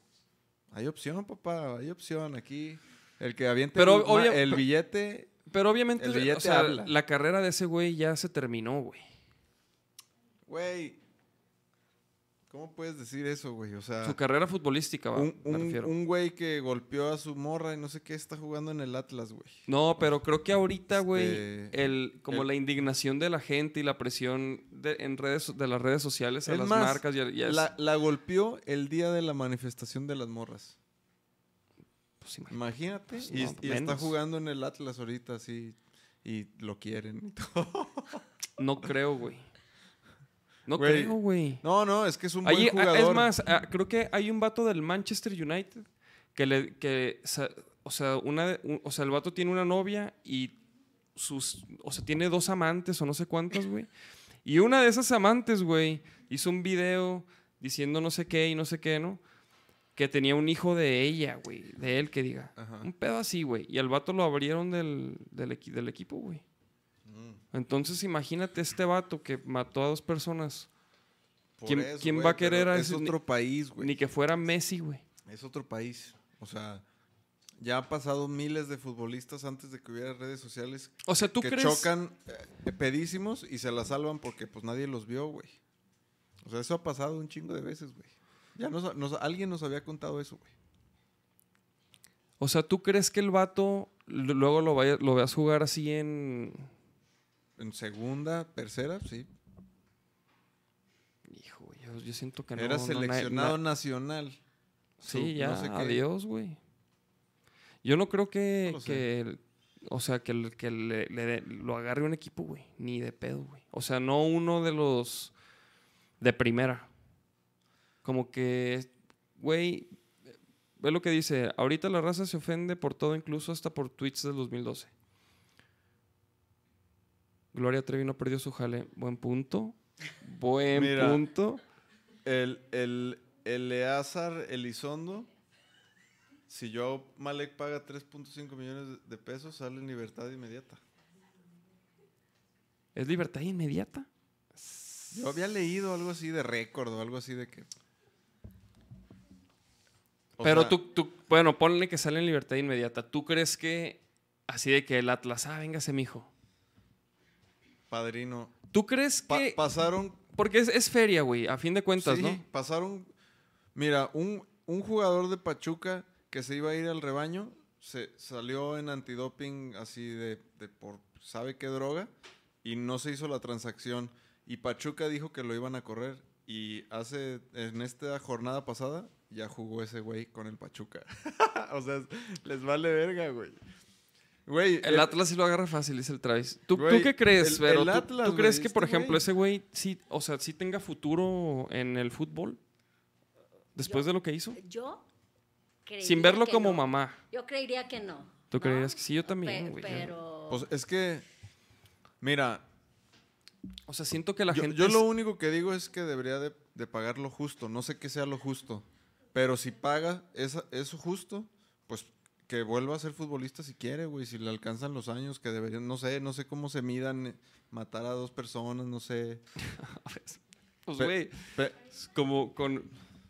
hay opción, papá, hay opción aquí. El que aviente Pero obvia- el billete. Pero obviamente, El o sea, habla. la carrera de ese güey ya se terminó, güey. Güey. ¿Cómo puedes decir eso, güey? O sea, Su carrera futbolística, va, un, me refiero. un güey que golpeó a su morra y no sé qué está jugando en el Atlas, güey. No, pero creo que ahorita, güey, Este, el, como el- la indignación de la gente y la presión de, en redes, de las redes sociales a las más, marcas La, la golpeó el día de la manifestación de las morras. Pues, imagínate. Pues, y no, y está jugando en el Atlas ahorita, así. Y lo quieren y todo. No creo, güey. No creo, güey. No, no, es que es un Ahí- buen jugador. es más, creo que hay un vato del Manchester United que le, que, o sea, una, o sea, el vato tiene una novia y sus, o sea, tiene dos amantes o no sé cuántas, güey. Y una de esas amantes, güey, hizo un video diciendo no sé qué y no sé qué, ¿no? Que tenía un hijo de ella, güey, de él que diga. Ajá. Un pedo así, güey. Y al vato lo abrieron del, del, equi- del equipo, güey. Mm, Entonces imagínate este vato que mató a dos personas. por ¿Quién- eso, quién güey, va a querer a Es ese ni- otro país, güey. Ni que fuera Messi, güey. Es otro país. O sea, ya han pasado miles de futbolistas antes de que hubiera redes sociales O sea, ¿tú que crees? chocan eh, pedísimos y se la salvan porque pues nadie los vio, güey. O sea, eso ha pasado un chingo de veces, güey. Ya nos, nos- alguien nos había contado eso, güey. O sea, ¿tú crees que el vato luego lo, vaya, lo veas jugar así en... En segunda, tercera, sí. Hijo, yo, yo siento que no. Era no, na- seleccionado na- nacional. sí, ya, no sé qué. adiós, güey. Yo no creo que... No que el- o sea, que, el- que le, le dé- lo agarre un equipo, güey. Ni de pedo, güey. O sea, no uno de los... De primera. Como que... Güey... Ve lo que dice. Ahorita la raza se ofende por todo, incluso hasta por tweets del 2012. Gloria Trevi no perdió su jale. Buen punto. Buen Mira. punto. El, el, Eleazar Elizondo, si yo Malek paga 3.5 millones de- de pesos, sale en libertad inmediata. ¿Es libertad inmediata? Yo había leído algo así de récord o algo así de que... Pero sea, tú, tú, bueno, ponle que sale en libertad inmediata. ¿Tú crees que así de que el Atlas, ah, véngase, mijo? Padrino. ¿Tú crees pa- que...? pasaron... porque es, es feria, güey, a fin de cuentas, sí, ¿no? pasaron... Mira, un, un jugador de Pachuca que se iba a ir al rebaño, se salió en antidoping así de, de por sabe qué droga y no se hizo la transacción. Y Pachuca dijo que lo iban a correr. Y hace, en esta jornada pasada, ya jugó ese güey con el Pachuca. o sea, les vale verga, güey. Güey, El Atlas sí lo agarra fácil, dice el Travis. ¿Tú, tú qué crees, el- Vero? el ¿Tú- Atlas, ¿Tú, crees güey, que, por este ejemplo, güey. ese güey sí, o sea, sí tenga futuro en el fútbol? Después Yo- de lo que hizo. Yo creería Sin verlo que como no. mamá. Yo creería que no. ¿Tú ¿no? creerías que sí? Yo también, Pe- güey. Pero... Pues es que, mira, O sea, siento que la yo, gente... yo es- lo único que digo es que debería de, de pagar lo justo. No sé qué sea lo justo. Pero si paga esa- eso justo, pues que vuelva a ser futbolista si quiere, güey. Si le alcanzan los años que deberían, no sé, no sé cómo se midan eh, matar a dos personas, no sé. Pues, Pe- güey, como con,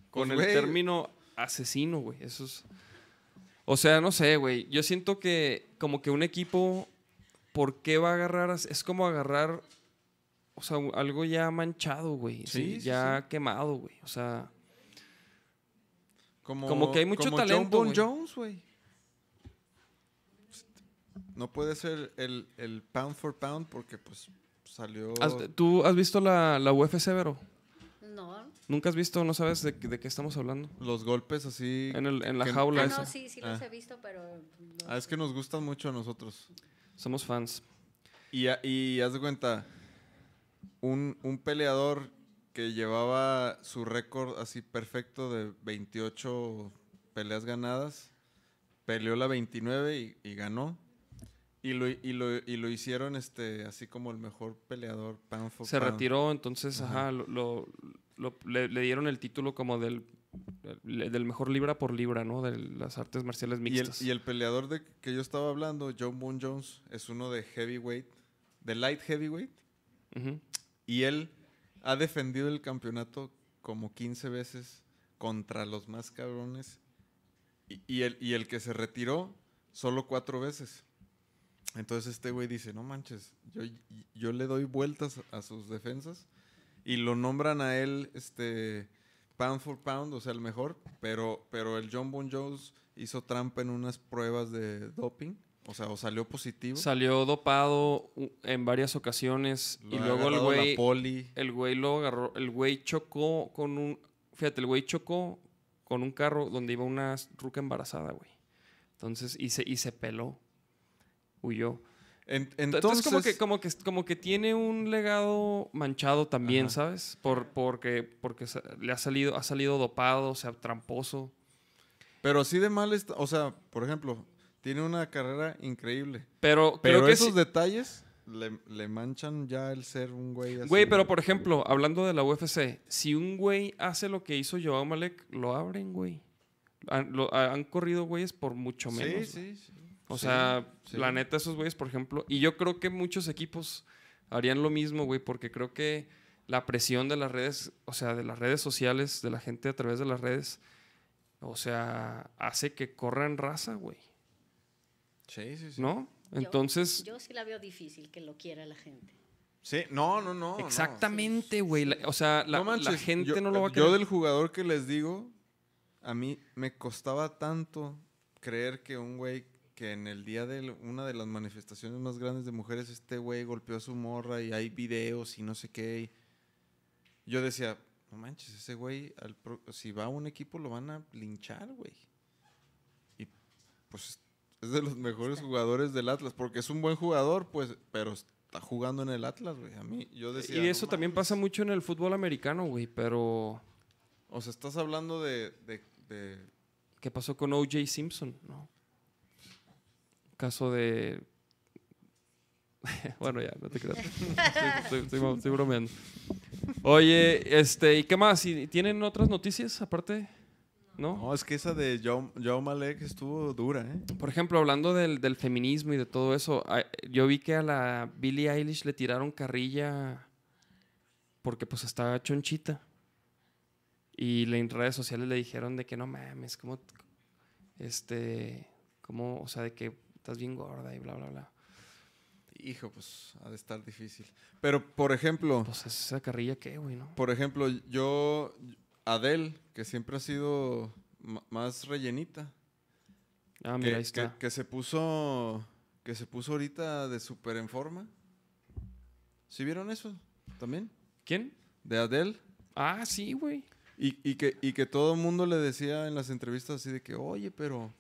con Pues, el término asesino, güey. Eso es... O sea, no sé, güey. Yo siento que como que un equipo, ¿por qué va a agarrar? Es como agarrar, o sea, algo ya manchado, güey. Sí, Sí, sí, ya quemado, güey. O sea, como, Como que hay mucho como talento, John Bon. Jones, güey. No puede ser el, el pound for pound porque pues salió... ¿has- ¿tú has visto la, la UFC, Vero? No. ¿Nunca has visto? ¿No sabes de, de qué estamos hablando? Los golpes así... En, el- en la que- jaula Ah, esa. no, sí, sí los Ah. he visto, pero... no Ah, es que nos gustan mucho a nosotros. Somos fans. Y, y haz de cuenta, un, un peleador que llevaba su récord así perfecto de 28 peleas ganadas, peleó la 29 y, y ganó. Y lo, y, lo, y lo hicieron este así como el mejor peleador for Se retiró, entonces, Ajá. ajá, lo, lo- lo- le, le dieron el título como del, del mejor libra por libra, ¿no? De las artes marciales Y el, mixtas. y el peleador de que yo estaba hablando, John Boone Jones, es uno de heavyweight, de light heavyweight. Y él ha defendido el campeonato como 15 veces contra los más cabrones. Y, y el, y el que se retiró solo cuatro veces. Entonces este güey dice, no manches, yo, yo le doy vueltas a sus defensas y lo nombran a él, este, pound for pound, o sea, el mejor, pero, pero el John Bon Jones hizo trampa en unas pruebas de doping, o sea, o salió positivo. Salió dopado en varias ocasiones Lo y luego el güey poli. el güey lo agarró, el güey chocó con un fíjate, el güey chocó con un carro donde iba una ruca embarazada, güey. Entonces y se y se peló. Huyó. En- Entonces, como que como que como que tiene un legado manchado también, Ajá. ¿sabes? Por porque porque le ha salido ha salido dopado, o sea, tramposo. Pero así de mal está, o sea, por ejemplo, tiene una carrera increíble. Pero, Pero creo que esos sí- detalles le, le manchan ya el ser un güey así. Güey, pero por ejemplo, hablando de la UFC, si un güey hace lo que hizo Joao Malek, lo abren, güey. Han, lo- han corrido güeyes por mucho menos. Sí, sí, sí. O Sí, sea, sí. la neta, esos güeyes, por ejemplo, y yo creo que muchos equipos harían lo mismo, güey, porque creo que la presión de las redes, o sea, de las redes sociales, de la gente a través de las redes, o sea, hace que corran raza, güey, Sí, sí, sí. ¿no? Yo- Entonces, Yo sí la veo difícil que lo quiera la gente. Sí, no, no, no. no. exactamente, güey, la- o sea, la, No manches, la gente yo- no lo va a Yo querer. del jugador que les digo, a mí me costaba tanto creer que un güey que en el día de una de las manifestaciones más grandes de mujeres, este güey golpeó a su morra y hay videos y no sé qué. y yo decía, no manches, ese güey, al pro- si va a un equipo lo van a linchar, güey. Y pues es de los mejores jugadores del Atlas, porque es un buen jugador, pues, pero está jugando en el Atlas, güey. A mí, yo decía. y "No eso también mames". pasa mucho en el fútbol americano, güey, pero O sea, estás hablando de, de- de- ¿qué pasó con O.J. Simpson? No. Caso de... bueno, ya, no te creas. Estoy, estoy- estoy- estoy bromeando. Oye, este, ¿y qué más? ¿Y ¿Tienen otras noticias aparte? ¿No? No, es que esa de Joe, Malek estuvo dura, ¿eh? Por ejemplo, hablando del, del feminismo y de todo eso, yo vi que a la Billie Eilish le tiraron carrilla porque pues estaba chonchita. Y en redes sociales le dijeron de que no mames, como este, como, o sea, de que estás bien gorda y bla, bla, bla. Hijo, pues ha de estar difícil. Pero, por ejemplo, Pues esa carrilla qué, güey, ¿no? por ejemplo, yo, Adele, que siempre ha sido más rellenita, Ah, que, mira, ahí que- está. que se puso, que se puso ahorita de súper en forma. ¿Sí vieron eso también? ¿Quién? De Adele. Ah, sí, güey. Y, y que, y que todo el mundo le decía en las entrevistas así de que, oye, pero,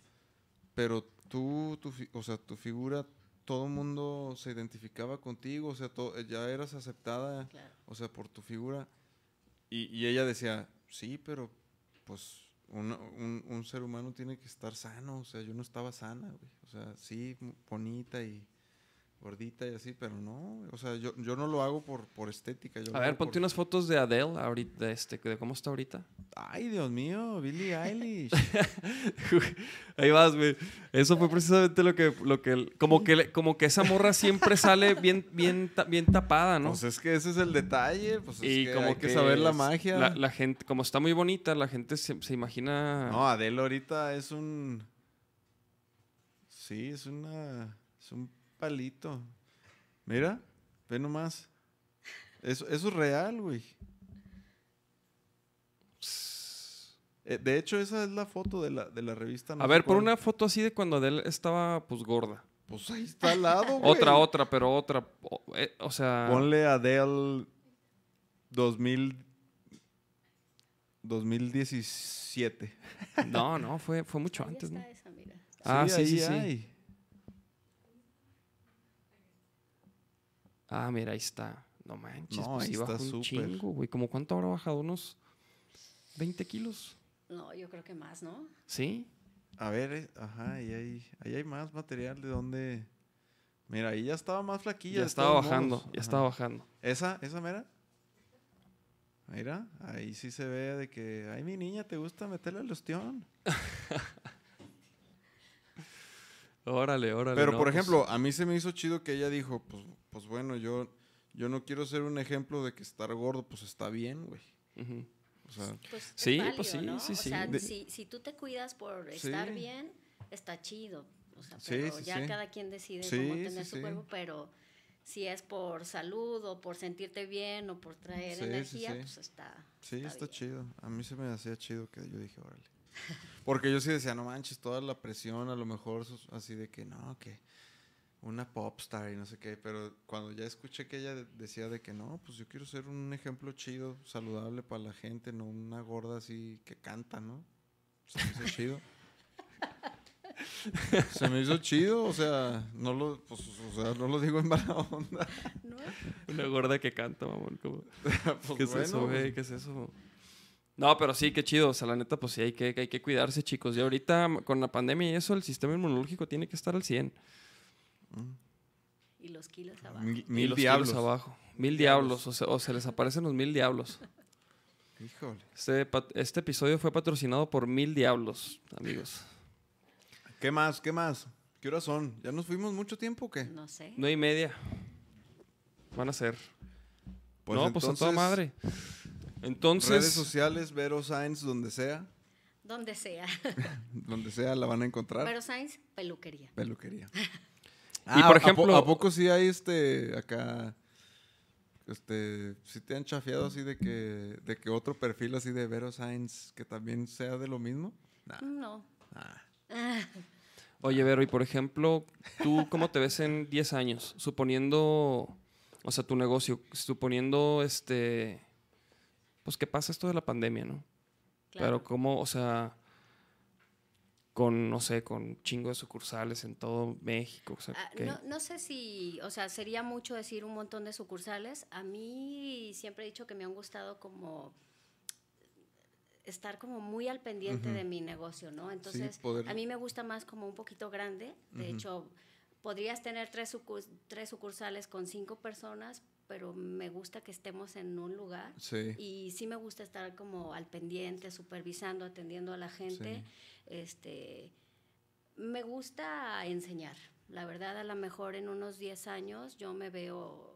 pero tú, tu, o sea, tu figura, todo el mundo se identificaba contigo, o sea, to- ya eras aceptada, Claro. o sea, por tu figura. Y, y ella decía, sí, pero pues una- un, un ser humano tiene que estar sano, o sea, yo no estaba sana, güey. O sea, sí, bonita y gordita y así, pero no, o sea, yo, yo no lo hago por, por estética. Yo A ver, ponte por- unas fotos de Adele ahorita, de, este, de cómo está ahorita. Ay, Dios mío, Billie Eilish. Ahí vas, güey. Eso fue precisamente lo que, lo que, como que, como que esa morra siempre sale bien, bien, bien tapada, ¿no? Pues es que ese es el detalle, pues es y que como hay que, saber la magia. La, la gente, como está muy bonita, la gente se, se imagina. No, Adele ahorita es un... Sí, es una... Es un palito. Mira, ve nomás. Eso, eso es real, güey. Eh, De hecho, esa es la foto de la, de la revista. no a ver, por una foto así de cuando Adele estaba, pues, gorda. Pues ahí está al lado, güey. Otra, otra, pero otra. O, eh, o sea, Ponle Adele 2000... 2017. no, no, fue, fue mucho antes, ¿no? está esa, mira. Ah, sí, sí, ahí sí. hay. Ah, mira, ahí está. No manches, No, pues ahí sí está bajó un súper. chingo, güey. ¿Cómo cuánto habrá bajado? ¿Unos 20 kilos? No, yo creo que más, ¿no? ¿Sí? A ver, eh, ajá, ahí hay, ahí hay más material de donde. Mira, ahí ya estaba más flaquilla. Ya estaba bajando, modos. ya Ajá. estaba bajando. ¿Esa, esa mera? Mira, ahí sí se ve de que, ay, mi niña, ¿te gusta meterle el ostión? Órale, órale. Pero, no, por pues, ejemplo, a mí se me hizo chido que ella dijo, pues, pues bueno, yo, yo no quiero ser un ejemplo de que estar gordo, pues está bien, güey. O sea, Pues es Sí, válido, pues sí, ¿no? sí, O sí. sea, De- si, si tú te cuidas por Sí. estar bien, está chido. O sea, pero sí, ya sí. cada quien decide Sí, cómo sí, tener su sí. cuerpo, pero si es por salud o por sentirte bien o por traer energía, sí. pues está. Sí, está, bien. chido. A mí se me hacía chido que yo dije, órale. Porque yo sí decía, no manches, toda la presión, a lo mejor así de que no, que una popstar y no sé qué. Pero cuando ya escuché que ella de- decía de que no, pues yo quiero ser un ejemplo chido, saludable para la gente, no una gorda así que canta, ¿no? Se me hizo chido. Se me hizo chido, o sea, no lo, pues, o sea, no lo digo en mala onda. ¿No? Una gorda que canta, mamón. como- Pues ¿Qué es eso, güey? ¿Qué es eso? No, pero sí, qué chido. O sea, la neta, pues sí, hay que, hay que cuidarse, chicos. Y ahorita, con la pandemia y eso, el sistema inmunológico tiene que estar al 100. Y los kilos abajo. Mil, y mil los diablos. kilos abajo. Mil diablos. O, se- o se les aparecen los mil diablos. Híjole. Este, este episodio fue patrocinado por Mil Diablos, amigos. ¿Qué más? ¿Qué más? ¿Qué horas son? ¿Ya nos fuimos mucho tiempo o qué? No sé. Nueve y media. Van a ser. no, pues a toda entonces, madre. Redes Entonces, sociales, Vero Sainz, donde sea. Donde sea. Donde sea la van a encontrar. Pero Sainz, peluquería. Peluquería. Y por ¿a po- ejemplo- ¿A, poco sí hay este acá? Este, sí te han chafiado así de que, de que otro perfil así de Vero Sainz que también sea de lo mismo? Nah, No. nah. oye, Vero, y por ejemplo, ¿tú cómo te ves en 10 años? Suponiendo, o sea, tu negocio, suponiendo, este, pues que pasa esto de la pandemia, ¿no? Claro. Pero cómo, o sea, con, no sé, con un chingo de sucursales en todo México. O sea, Ah, que- no, no sé si, o sea, sería mucho decir un montón de sucursales. A mí siempre he dicho que me han gustado como estar como muy al pendiente de mi negocio, ¿no? Entonces, poder- a mí me gusta más como un poquito grande. De hecho, podrías tener tres, sucurs- tres sucursales con cinco personas, pero me gusta que estemos en un lugar. Sí. Y sí me gusta estar como al pendiente, supervisando, atendiendo a la gente. Sí. Este, me gusta enseñar. La verdad, a lo mejor en unos 10 años yo me veo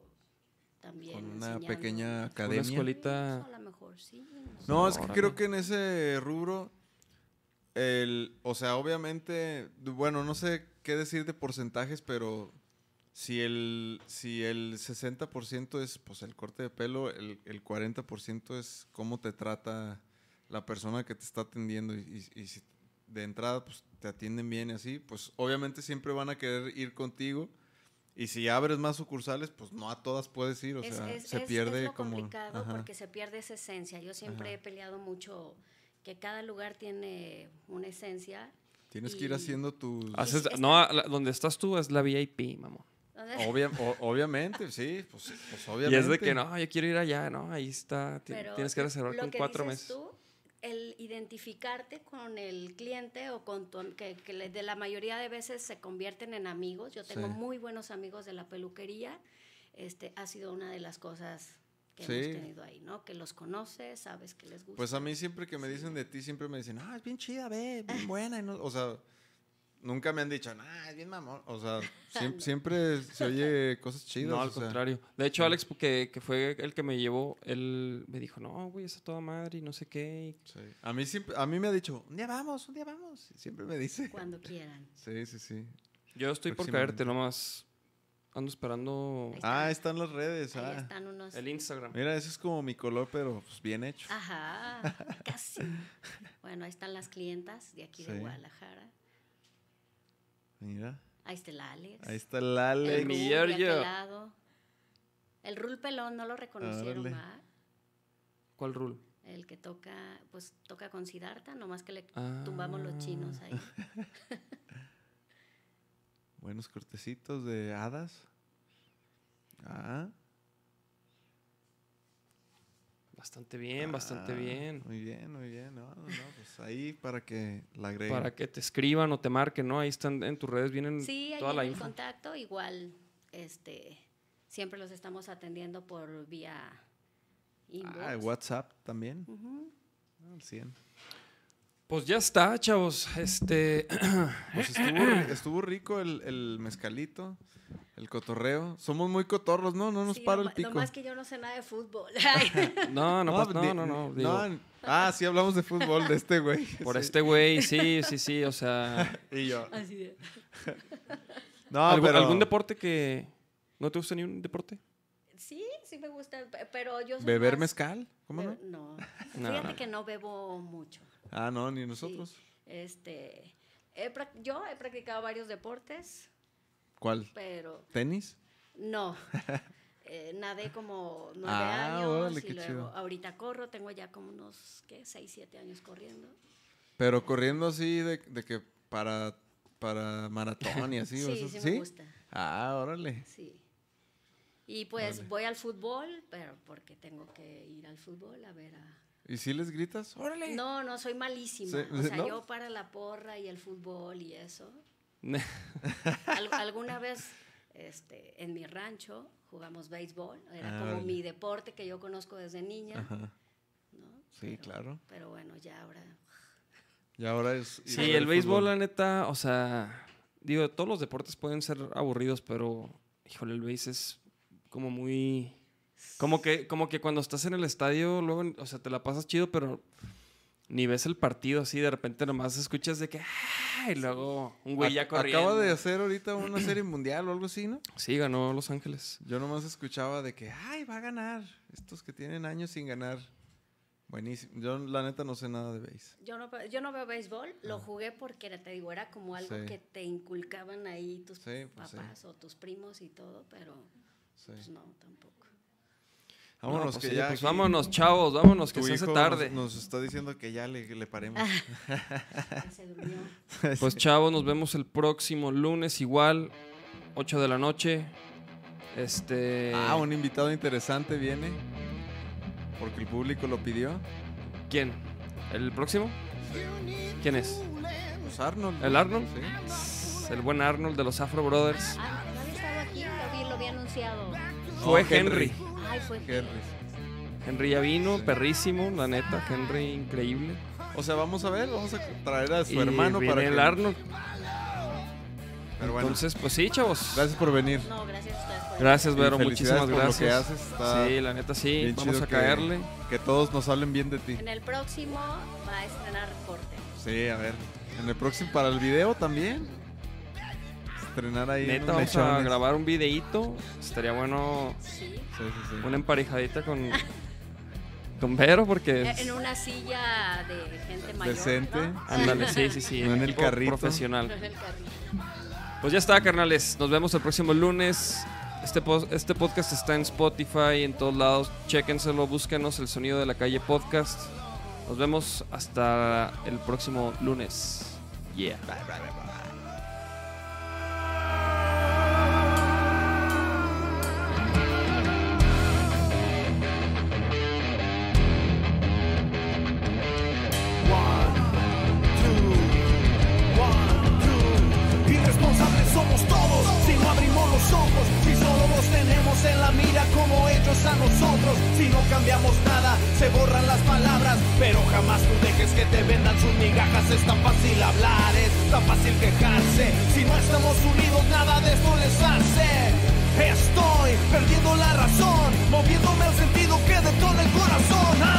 también Con una enseñando. pequeña una academia. escuelita. A lo mejor, sí. no es que Órale. creo que en ese rubro, el, o sea, obviamente, bueno, no sé qué decir de porcentajes, pero si el, si el 60% es pues el corte de pelo, el, el 40% es cómo te trata la persona que te está atendiendo y, y- y si de entrada pues te atienden bien y así, pues obviamente siempre van a querer ir contigo. Y si abres más sucursales, pues no a todas puedes ir, o es, sea, es- se pierde es lo como... complicado ajá. porque se pierde esa esencia. Yo siempre Ajá. he peleado mucho que cada lugar tiene una esencia. Tienes que ir y- haciendo tus... Haces- no, la- donde estás tú es la VIP, mamón. Obvia- o- obviamente, sí, pues, pues Y obviamente. es de que no, yo quiero ir allá, ¿no? Ahí está. Pero Tienes que reservar lo con que cuatro dices meses. tú, el identificarte con el cliente o con tu, que, que de la mayoría de veces se convierten en amigos. Yo tengo Sí. muy buenos amigos de la peluquería. Este ha sido una de las cosas que Sí. hemos tenido ahí, ¿no? Que los conoces, sabes que les gusta. Pues a mí siempre que me dicen de ti, siempre me dicen, ah, es bien chida, ve, bien buena. y no- o sea, nunca me han dicho, ah, es bien mamón. O sea, siem- siempre se oye cosas chidas. No, al o sea, contrario. De hecho, Alex, que, que fue el que me llevó, él me dijo, no, güey, está toda madre y no sé qué. sí. A mí siempre, a mí me ha dicho, un día vamos, un día vamos. Siempre me dice. Cuando quieran. Sí, sí, sí. Yo estoy por caerte, nomás ando esperando está. Ah, están las redes. Ahí ah. están unos. el Instagram. Mira, ese es como mi color, pero pues, bien hecho. Ajá, casi. Bueno, ahí están las clientas de aquí de. Guadalajara. Mira, Ahí está el Alex. ahí está el Alex. El Rul de Giorgio. El Rul Pelón no lo reconocieron. ¿va? ¿Cuál rule? El que toca, pues toca con Siddhartha, nomás que le Ah. tumbamos los chinos ahí. Buenos cortecitos de hadas. Ah. Bastante bien, bastante Ah, bien. Muy bien, muy bien. No, no, no, pues ahí para que la agreguen. Para que te escriban o te marquen, ¿no? Ahí están en tus redes, vienen Sí, ahí toda en la el info. contacto, igual, este, siempre los estamos atendiendo por vía inbox. Ah, WhatsApp también. Al 100. Pues ya está, chavos. Este. Pues estuvo, estuvo rico el, el mezcalito, el cotorreo. Somos muy cotorros, ¿no? No nos Sí, para el pico. Lo más que yo no sé nada de fútbol. No, no, pues, no, no, no. ni- digo, n- Ah, sí, hablamos de fútbol de este güey. por Sí. este güey, sí, sí, sí. O sea, Y yo. Así de- No, ¿algún, pero. algún deporte que, ¿No te gusta ni un deporte? Sí, sí me gusta, pe- pero yo soy ¿Beber más- mezcal? ¿Cómo no? Be- No. No. Fíjate que no bebo mucho. Ah, no, ni sí. nosotros. Este, he yo he practicado varios deportes, ¿Cuál? pero ¿Tenis? no. Eh, nadé como nueve Ah, años órale, y qué luego chido. ahorita corro, tengo ya como unos, ¿qué? Seis, siete años corriendo. Pero corriendo así de, de que para, para maratón y así. o sí, sí, me gusta, Ah, órale. sí. Y pues voy al fútbol, pero porque tengo que ir al fútbol a ver a... ¿Y si les gritas? ¡Órale! No, no, soy malísima. Sí, o sea, ¿no? yo para la porra y el fútbol y eso. Al- alguna vez este, en mi rancho jugamos béisbol, era Ah, como mi deporte que yo conozco desde niña. Ajá. ¿no? Sí, Pero- claro. Pero bueno, ya ahora. Y ahora es. Sí, ver el béisbol, la neta, o sea, digo, todos los deportes pueden ser aburridos, pero, híjole, el béis es como muy... Como que, como que cuando estás en el estadio, luego, o sea, te la pasas chido, pero ni ves el partido así, de repente nomás escuchas de que... ¡ah! Y luego un güey ya corriendo. Acaba de hacer ahorita una serie mundial o algo así, ¿no? Sí, ganó Los Ángeles. Yo nomás escuchaba de que, ay, va a ganar. Estos que tienen años sin ganar. Buenísimo. Yo, la neta, no sé nada de béis. Yo no, yo no veo béisbol, lo jugué porque te digo, era como algo Ah. Sí. que te inculcaban ahí tus Sí, pues sí. papás o tus primos y todo, pero Sí. pues no, tampoco. Vámonos, No, pues que ya. pues vámonos, chavos, vámonos, que tu se hace tarde. Nos, nos está diciendo que ya le, le paremos. Se durmió. Pues chavos, nos vemos el próximo lunes igual, 8 de la noche. Este... ah, un invitado interesante viene. Porque el público lo pidió. ¿Quién? ¿El próximo? ¿Quién es? Pues Arnold. ¿El Arnold? Sí. El buen Arnold de los Afro Brothers. Ah, no había estado aquí, lo vi, lo había anunciado. Fue Oh, Henry. Ay, fue Henry. Henry ya vino, Sí. perrísimo, la neta. Henry increíble. O sea, vamos a ver, vamos a traer a su Y hermano viene para el que... Arnold. Pero bueno, Entonces, pues sí, chavos. gracias por venir. No, gracias a ustedes por Gracias, Vero. Muchísimas por lo gracias. que haces, está Sí, la neta sí. bien Vamos chido a caerle. Que todos nos hablen bien de ti. En el próximo va a estrenar corte. Sí, a ver. En el próximo, para el video también. Estrenar ahí. Neta, vamos a grabar un videíto. Estaría bueno Sí. Sí, sí, sí. una emparejadita con, con Vero, porque es- En una silla de gente mayor. Decente. ¿no? Ándale, sí, sí, sí. No en el carrito. Profesional. No en el carrito. Pues ya está, carnales. Nos vemos el próximo lunes. Este, este podcast está en Spotify, en todos lados. Chéquenselo, búsquenos el sonido de la calle podcast. Nos vemos hasta el próximo lunes. Yeah. Irresponsables nada, se borran las palabras, pero jamás tú dejes que te vendan sus migajas, es tan fácil hablar, es tan fácil quejarse, si no estamos unidos nada de esto les hace. Estoy perdiendo la razón, moviéndome al sentido que detona el corazón.